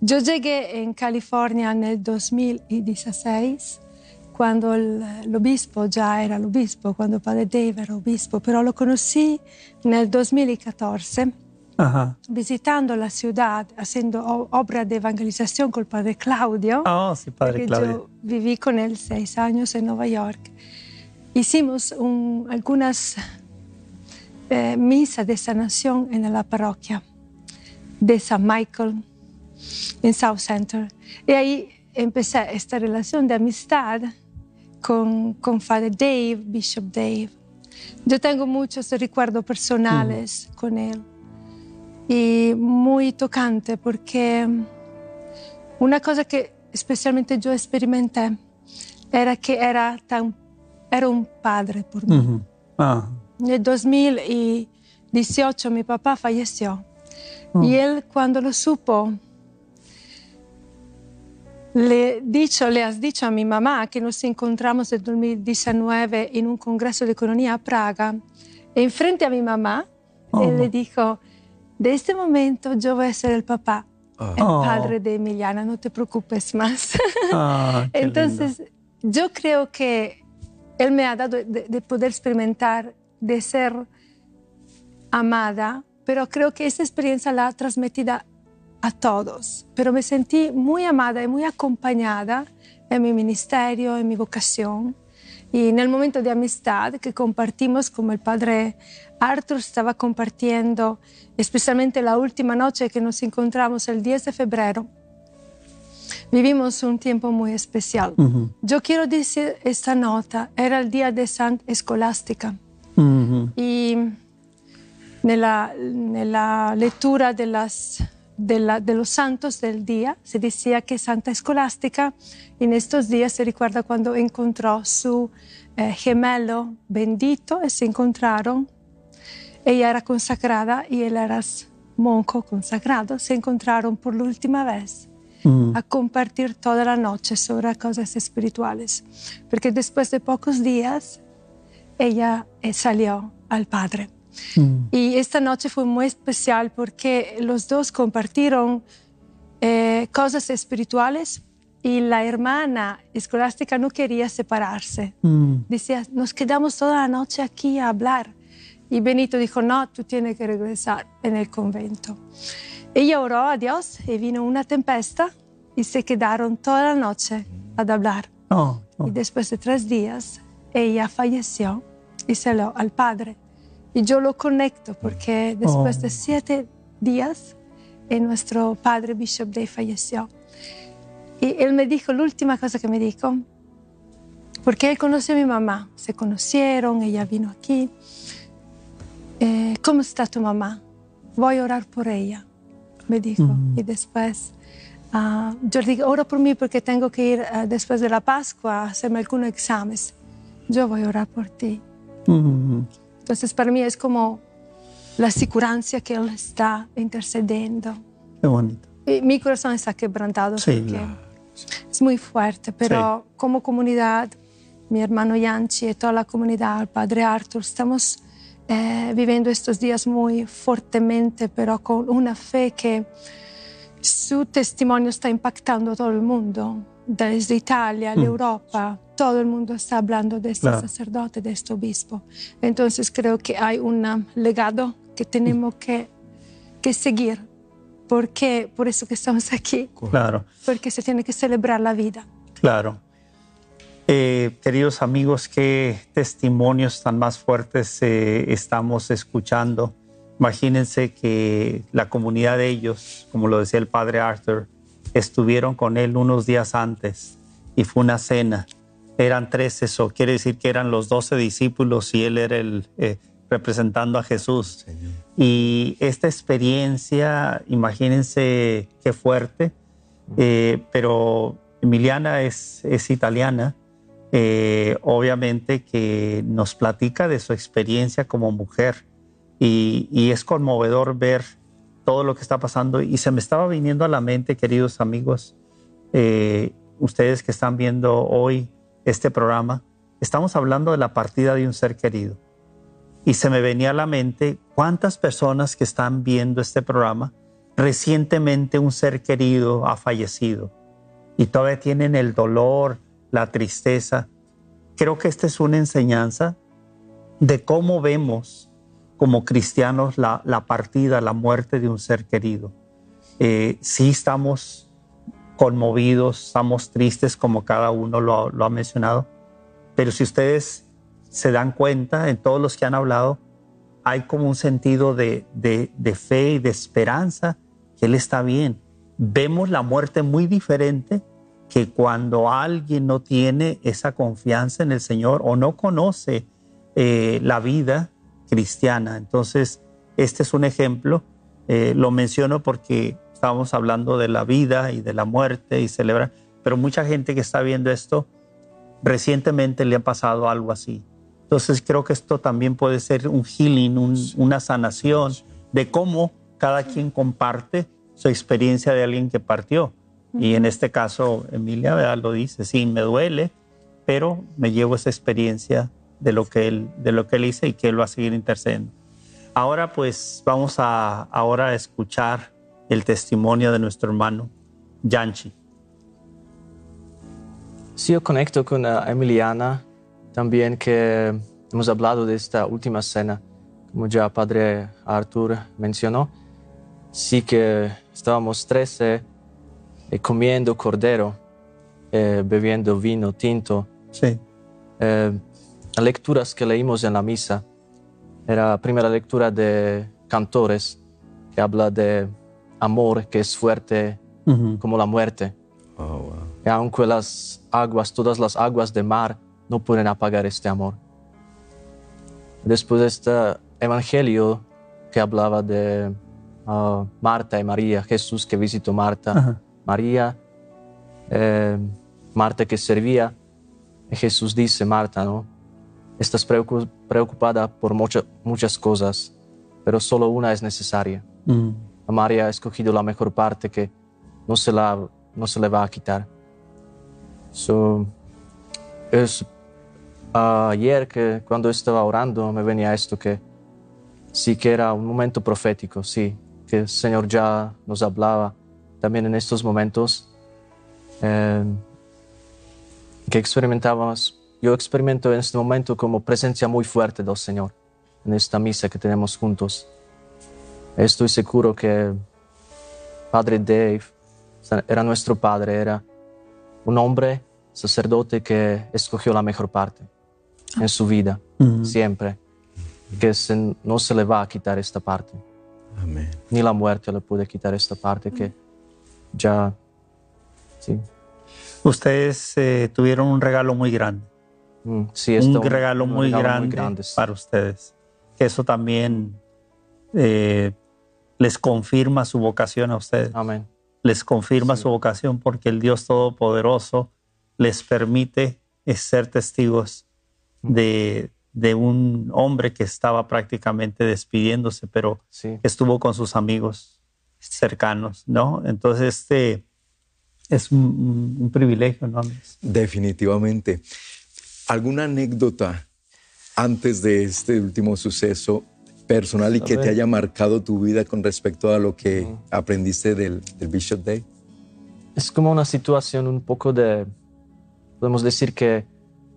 Speaker 15: Yo llegué en California en el 2016, cuando el, el obispo ya era el obispo, cuando padre Dave era obispo, pero lo conocí en el 2014
Speaker 2: Ajá.
Speaker 15: visitando la ciudad, haciendo obra de evangelización con el padre Claudio.
Speaker 2: Oh, sí, padre Claudio.
Speaker 15: Yo viví con él seis años en Nueva York. Hicimos un- algunas eh, misas de sanación en la parroquia de San Michael, en South Center. Y ahí empecé esta relación de amistad con, con Father Dave, Bishop Dave. Yo tengo muchos recuerdos personales con él y muy tocante porque una cosa que especialmente yo experimenté era que era, tan, era un padre por mí.
Speaker 2: Ujú. Ah,
Speaker 15: En el 2018 mi papá falleció
Speaker 2: Oh.
Speaker 15: y él cuando lo supo, le, dicho, le has dicho a mi mamá que nos encontramos en 2019 en un congreso de economía a Praga, e enfrente a mi mamá, él le dijo, de este momento yo voy a ser el papá, el
Speaker 2: Oh.
Speaker 15: padre de Emiliana, no te preocupes más.
Speaker 2: ah, lindo.
Speaker 15: Entonces, yo creo que Él me ha dado de, de poder experimentar, de ser amada, pero creo que esa experiencia la ha transmitida a todos. Pero me sentí muy amada y muy acompañada en mi ministerio, en mi vocación. Y en el momento de amistad que compartimos, como el padre Arthur estaba compartiendo, especialmente la última noche que nos encontramos el 10 de febrero, vivimos un tiempo muy especial.
Speaker 2: Ujú.
Speaker 15: Yo quiero decir esta nota, era el día de Santa Escolástica
Speaker 2: Ujú.
Speaker 15: y nella, nella lettura de, las, de, la- de los santos del día se decía que Santa Escolástica en estos días se recuerda cuando encontró su eh, gemelo bendito y se encontraron. Ella era consagrada y él era monco consagrado. Se encontraron por la última vez
Speaker 2: Ujú.
Speaker 15: a compartir toda la noche sobre cosas espirituales. Porque después de pocos días, ella eh, salió al Padre. Y esta noche fue muy especial porque los dos compartieron eh, cosas espirituales y la hermana escolástica no quería separarse.
Speaker 2: Mm.
Speaker 15: Decía, nos quedamos toda la noche aquí a hablar. Y Benito dijo, no, tú tienes que regresar en el convento. Ella oró a Dios y vino una tempesta y se quedaron toda la noche a hablar. Y después de tres días, ella falleció y se lo al Padre. Y yo lo conecto porque después de siete días, eh, nuestro Padre Bishop Day falleció. Y él me dijo, la última cosa que me dijo, porque él conoció a mi mamá, se conocieron, ella vino aquí. Eh, ¿Cómo está tu mamá? Voy a orar por ella, me dijo. Y después uh, yo le dije, ora por mí porque tengo que ir uh, después de la Pascua a hacerme algunos exámenes. Yo voy a orar por ti. Entonces para mí es como la seguridad que Él está intercediendo.
Speaker 2: Qué bonito.
Speaker 15: Y mi corazón está quebrantado
Speaker 2: Sí,
Speaker 15: porque es muy fuerte, pero como comunidad, mi hermano Yanchi y toda la comunidad, el padre Arthur, estamos eh, viviendo estos días muy fuertemente, pero con una fe que su testimonio está impactando a todo el mundo, desde Italia,
Speaker 2: Mm.
Speaker 15: Europa, todo el mundo está hablando de este
Speaker 2: Claro.
Speaker 15: sacerdote, de este obispo. Entonces creo que hay un um, legado que tenemos que, que seguir, porque por eso que estamos aquí,
Speaker 2: Claro,
Speaker 15: porque se tiene que celebrar la vida.
Speaker 2: claro. Eh, queridos amigos, qué testimonios tan más fuertes eh, estamos escuchando. Imagínense que la comunidad de ellos, como lo decía el padre Arthur, estuvieron con él unos días antes y fue una cena. Eran tres, eso quiere decir que eran los doce discípulos y él era el eh, representando a Jesús. Y esta experiencia, imagínense qué fuerte, eh, pero Emiliana es, es italiana, eh, obviamente que nos platica de su experiencia como mujer. Y, es conmovedor ver todo lo que está pasando. Y se me estaba viniendo a la mente, queridos amigos, eh, ustedes que están viendo hoy este programa, estamos hablando de la partida de un ser querido. Y se me venía a la mente cuántas personas que están viendo este programa recientemente un ser querido ha fallecido. Y todavía tienen el dolor, la tristeza. Creo que esta es una enseñanza de cómo vemos como cristianos la, partida, la muerte de un ser querido. Eh, sí estamos conmovidos, estamos tristes como cada uno lo, ha mencionado, pero si ustedes se dan cuenta, en todos los que han hablado, hay como un sentido de, de fe y de esperanza que Él está bien. Vemos la muerte muy diferente que cuando alguien no tiene esa confianza en el Señor o no conoce eh, la vida cristiana. Entonces, este es un ejemplo. Eh, lo menciono porque estábamos hablando de la vida y de la muerte y celebrar, pero mucha gente que está viendo esto recientemente le ha pasado algo así. Entonces creo que esto también puede ser un healing, un- una sanación de cómo cada quien comparte su experiencia de alguien que partió. Y en este caso, Emilia ¿verdad? lo dice, sí, me duele, pero me llevo esa experiencia de lo que él, de lo que él hizo y que él va a seguir intercediendo. Ahora pues vamos a ahora a escuchar el testimonio de nuestro hermano Yanchi.
Speaker 14: Sí, yo conecto con eh, Emiliana también que hemos hablado de esta última cena, como ya Padre Arthur mencionó. Sí que estábamos 13 eh, comiendo cordero, eh, bebiendo vino tinto.
Speaker 2: Sí.
Speaker 14: Eh, las lecturas que leímos en la misa era la primera lectura de Cantores, que habla de amor que es fuerte como la muerte. Y aunque las aguas, todas las aguas del mar no pueden apagar este amor. Después de este evangelio que hablaba de ah, Marta y María, Jesús que visitó Marta,
Speaker 2: Ajá.
Speaker 14: María, eh, Marta que servía, Jesús dice, Marta, ¿no? Estás preocu- preocupada por mucha- muchas cosas, pero solo una es necesaria.
Speaker 2: Mm.
Speaker 14: María ha escogido la mejor parte que no se, la, no se le va a quitar. So, es, ah, ayer que cuando estaba orando me venía esto que sí que era un momento profético, sí, que el Señor ya nos hablaba también en estos momentos eh, que experimentábamos, yo experimento en este momento como presencia muy fuerte del Señor. en esta misa que tenemos juntos. Estoy seguro que Padre Dave era nuestro padre, era un hombre sacerdote que escogió la mejor parte en su vida, siempre, que no se le va a quitar esta parte. Ni la muerte le puede quitar esta parte que ya, sí.
Speaker 2: Ustedes eh, tuvieron un regalo muy grande.
Speaker 14: Mm, sí,
Speaker 2: un regalo, muy, grande para ustedes. Eso también eh, les confirma su vocación a ustedes.
Speaker 14: Amén.
Speaker 2: Les confirma su vocación porque el Dios Todopoderoso les permite ser testigos de, un hombre que estaba prácticamente despidiéndose, pero estuvo con sus amigos cercanos, ¿no? Entonces, este es un, privilegio, ¿no?
Speaker 7: Definitivamente. ¿Alguna anécdota antes de este último suceso personal y que te haya marcado tu vida con respecto a lo que aprendiste del, del Bishop Day?
Speaker 14: Es como una situación un poco de, podemos decir que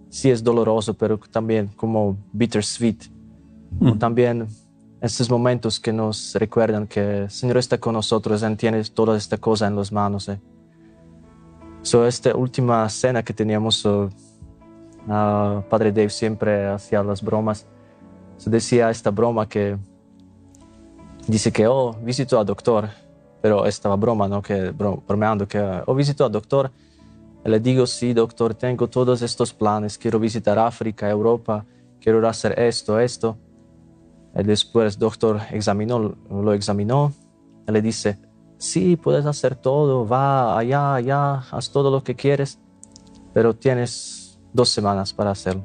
Speaker 14: sí es doloroso, pero también como bittersweet. Mm. También estos momentos que nos recuerdan que el Señor está con nosotros y tiene toda esta cosa en las manos. Eh. So, esta última cena que teníamos, Padre Dave siempre hacía las bromas. Se decía esta broma que dice que, oh, visito al doctor, pero estaba broma, ¿no? Que, bromeando, que, oh, visito al doctor. Le digo, sí, doctor, tengo todos estos planes, quiero visitar África, Europa, quiero hacer esto, esto. Después el doctor examinó, lo examinó le dice, sí, puedes hacer todo, va allá, allá, haz todo lo que quieres, pero tienes dos semanas para hacerlo.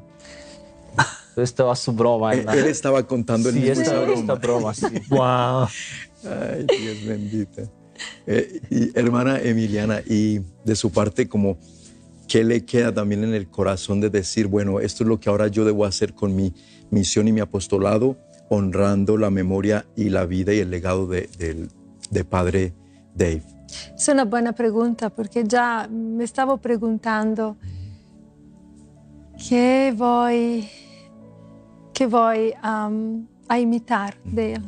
Speaker 14: Estaba su broma.
Speaker 7: Él, él estaba contando el
Speaker 14: sí,
Speaker 7: mismo
Speaker 14: esta,
Speaker 7: broma.
Speaker 14: esta broma. Sí.
Speaker 2: wow.
Speaker 7: Ay, Dios bendito. Eh, y, hermana Emiliana, y de su parte, como, ¿qué le queda también en el corazón de decir, bueno, esto es lo que ahora yo debo hacer con mi misión y mi apostolado, honrando la memoria y la vida y el legado de, de Padre Dave?
Speaker 15: Es una buena pregunta porque ya me estaba preguntando qué voy, qué voy um, a imitar de él.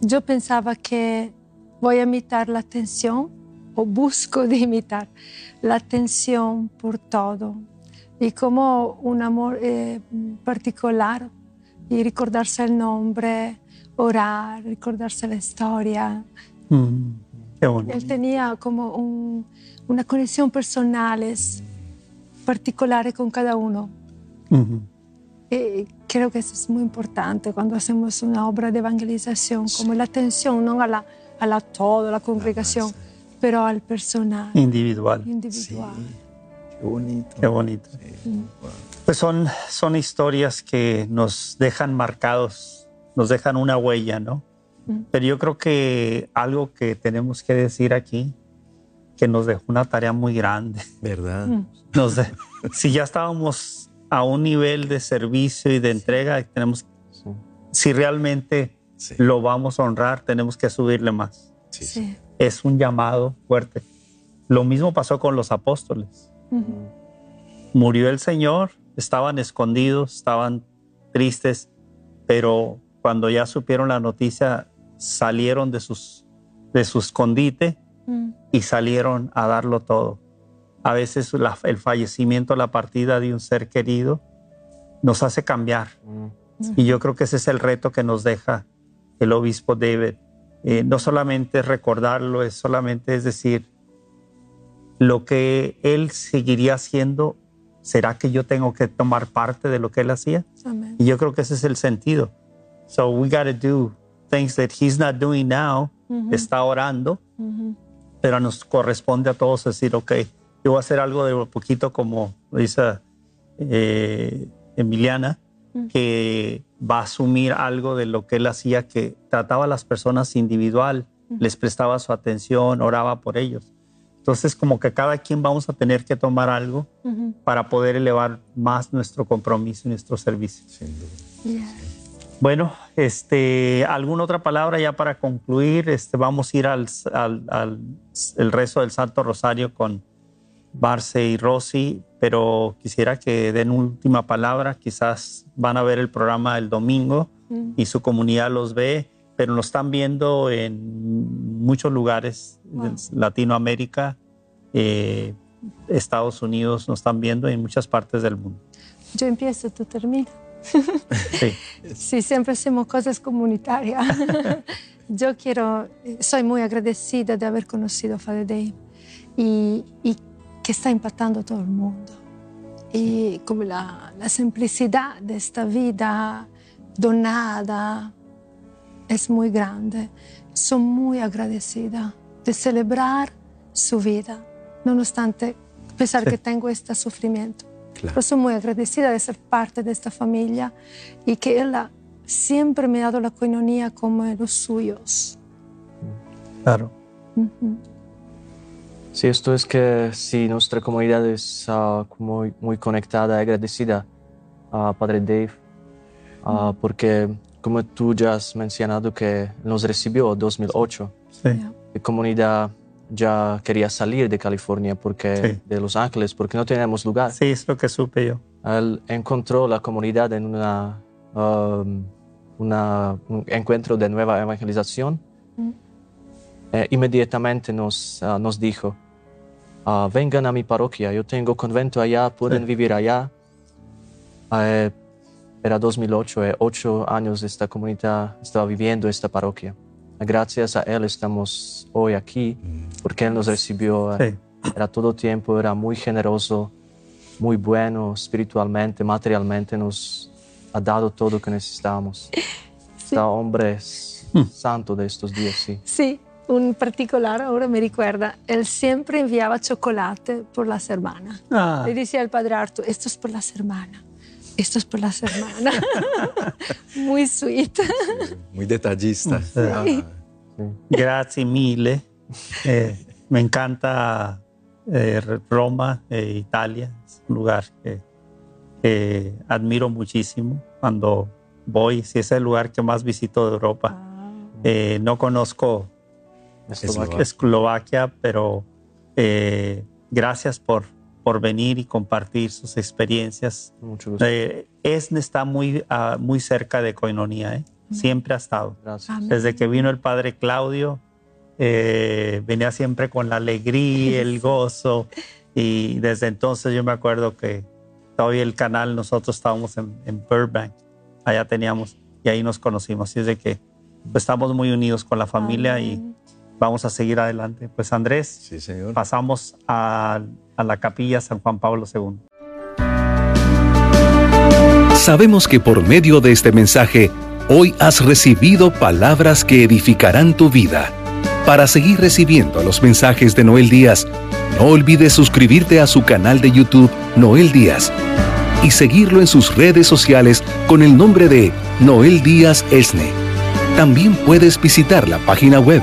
Speaker 15: Yo pensaba que voy a imitar la atención o busco de imitar la atención por todo y como un amor eh, particular y recordarse el nombre, orar, recordarse la historia.
Speaker 2: Mm, qué bonito.
Speaker 15: Él tenía como un, una conexión personal particular con cada uno. Y creo que eso es muy importante cuando hacemos una obra de evangelización, como la atención no a la, a la toda la congregación, pero al personal.
Speaker 2: Individual.
Speaker 15: Individual.
Speaker 7: Qué bonito.
Speaker 2: Qué bonito. Pues son, son historias que nos dejan marcados, nos dejan una huella, ¿no? Pero yo creo que algo que tenemos que decir aquí, que nos dejó una tarea muy grande.
Speaker 7: ¿Verdad?
Speaker 2: Nos de, si ya estábamos a un nivel de servicio y de entrega, tenemos, si realmente lo vamos a honrar, tenemos que subirle más.
Speaker 15: Sí.
Speaker 2: Es un llamado fuerte. Lo mismo pasó con los apóstoles. Murió el Señor, estaban escondidos, estaban tristes, pero cuando ya supieron la noticia, salieron de, sus, de su escondite y salieron a darlo todo. A veces la, el fallecimiento, la partida de un ser querido nos hace cambiar. Y yo creo que ese es el reto que nos deja el obispo David. Eh, no solamente es recordarlo, es solamente es decir, lo que él seguiría haciendo, ¿será que yo tengo que tomar parte de lo que él hacía? Y yo creo que ese es el sentido. So we got to do things that he's not doing now. Está orando, pero nos corresponde a todos decir, ok, yo voy a hacer algo de poquito como dice eh, Emiliana, que va a asumir algo de lo que él hacía, que trataba a las personas individual, les prestaba su atención, oraba por ellos. Entonces, como que cada quien vamos a tener que tomar algo para poder elevar más nuestro compromiso y nuestro servicio. Bueno, este, ¿alguna otra palabra ya para concluir? Este, vamos a ir al, al, al el rezo del Santo Rosario con Marce y Rosy, pero quisiera que den última palabra. Quizás van a ver el programa el domingo mm. y su comunidad los ve, pero nos están viendo en muchos lugares de Latinoamérica, eh, Estados Unidos, nos están viendo en muchas partes del mundo.
Speaker 15: Yo empiezo, tú terminas. Sí. sí, siempre hacemos cosas comunitarias. Yo quiero, soy muy agradecida de haber conocido a Father Dave y, y que está impactando a todo el mundo. Y como la, la simplicidad de esta vida donada es muy grande. Soy muy agradecida de celebrar su vida, no obstante, a pesar que tengo este sufrimiento. Claro. Pero soy muy agradecida de ser parte de esta familia y que Él siempre me ha dado la coinonía como los suyos.
Speaker 2: Claro.
Speaker 14: Sí, esto es que si nuestra comunidad es uh, muy, muy conectada y agradecida a Padre Dave, uh, porque como tú ya has mencionado que nos recibió en 2008, sí. la comunidad ya quería salir de California, porque, de Los Ángeles, porque no teníamos lugar.
Speaker 2: Sí, es lo que supe yo.
Speaker 14: Él encontró la comunidad en una, um, una un encuentro de nueva evangelización. Mm. Eh, inmediatamente nos, uh, nos dijo, uh, vengan a mi parroquia, yo tengo convento allá, pueden vivir allá. Uh, era 2008, eh, ocho años esta comunidad estaba viviendo esta parroquia. Gracias a Él estamos hoy aquí, porque Él nos recibió. Eh, era todo tiempo, era muy generoso, muy bueno espiritualmente, materialmente, nos ha dado todo lo que necesitábamos. Sí. Está hombre hmm. santo de estos días, sí.
Speaker 15: Sí, un particular ahora me recuerda, él siempre enviaba chocolate por las hermanas. Ah. Le decía al padre Arturo, esto es por las hermanas esto es por las hermanas. muy sweet.
Speaker 7: muy detallista.
Speaker 2: Gracias mille. Eh, me encanta eh, Roma e Italia. Es un lugar que, admiro muchísimo. Cuando voy, si es el lugar que más visito de Europa. Ah. Eh, no conozco Eslovaquia, Eslovaquia pero gracias por por venir y compartir sus experiencias.
Speaker 14: Mucho gusto.
Speaker 2: Eh, ESNE está muy, uh, muy cerca de Coinonía, ¿eh? siempre ha estado.
Speaker 14: Gracias.
Speaker 2: Desde que vino el padre Claudio, eh, venía siempre con la alegría, el gozo, y desde entonces yo me acuerdo que todavía el canal, nosotros estábamos en, en Burbank, allá teníamos, y ahí nos conocimos, así es de que pues, estamos muy unidos con la familia y vamos a seguir adelante. Pues Andrés,
Speaker 7: sí, señor.
Speaker 2: pasamos a, a la capilla San Juan Pablo II.
Speaker 1: Sabemos que por medio de este mensaje, hoy has recibido palabras que edificarán tu vida. Para seguir recibiendo los mensajes de Noel Díaz, no olvides suscribirte a su canal de YouTube Noel Díaz y seguirlo en sus redes sociales con el nombre de Noel Díaz Esne. También puedes visitar la página web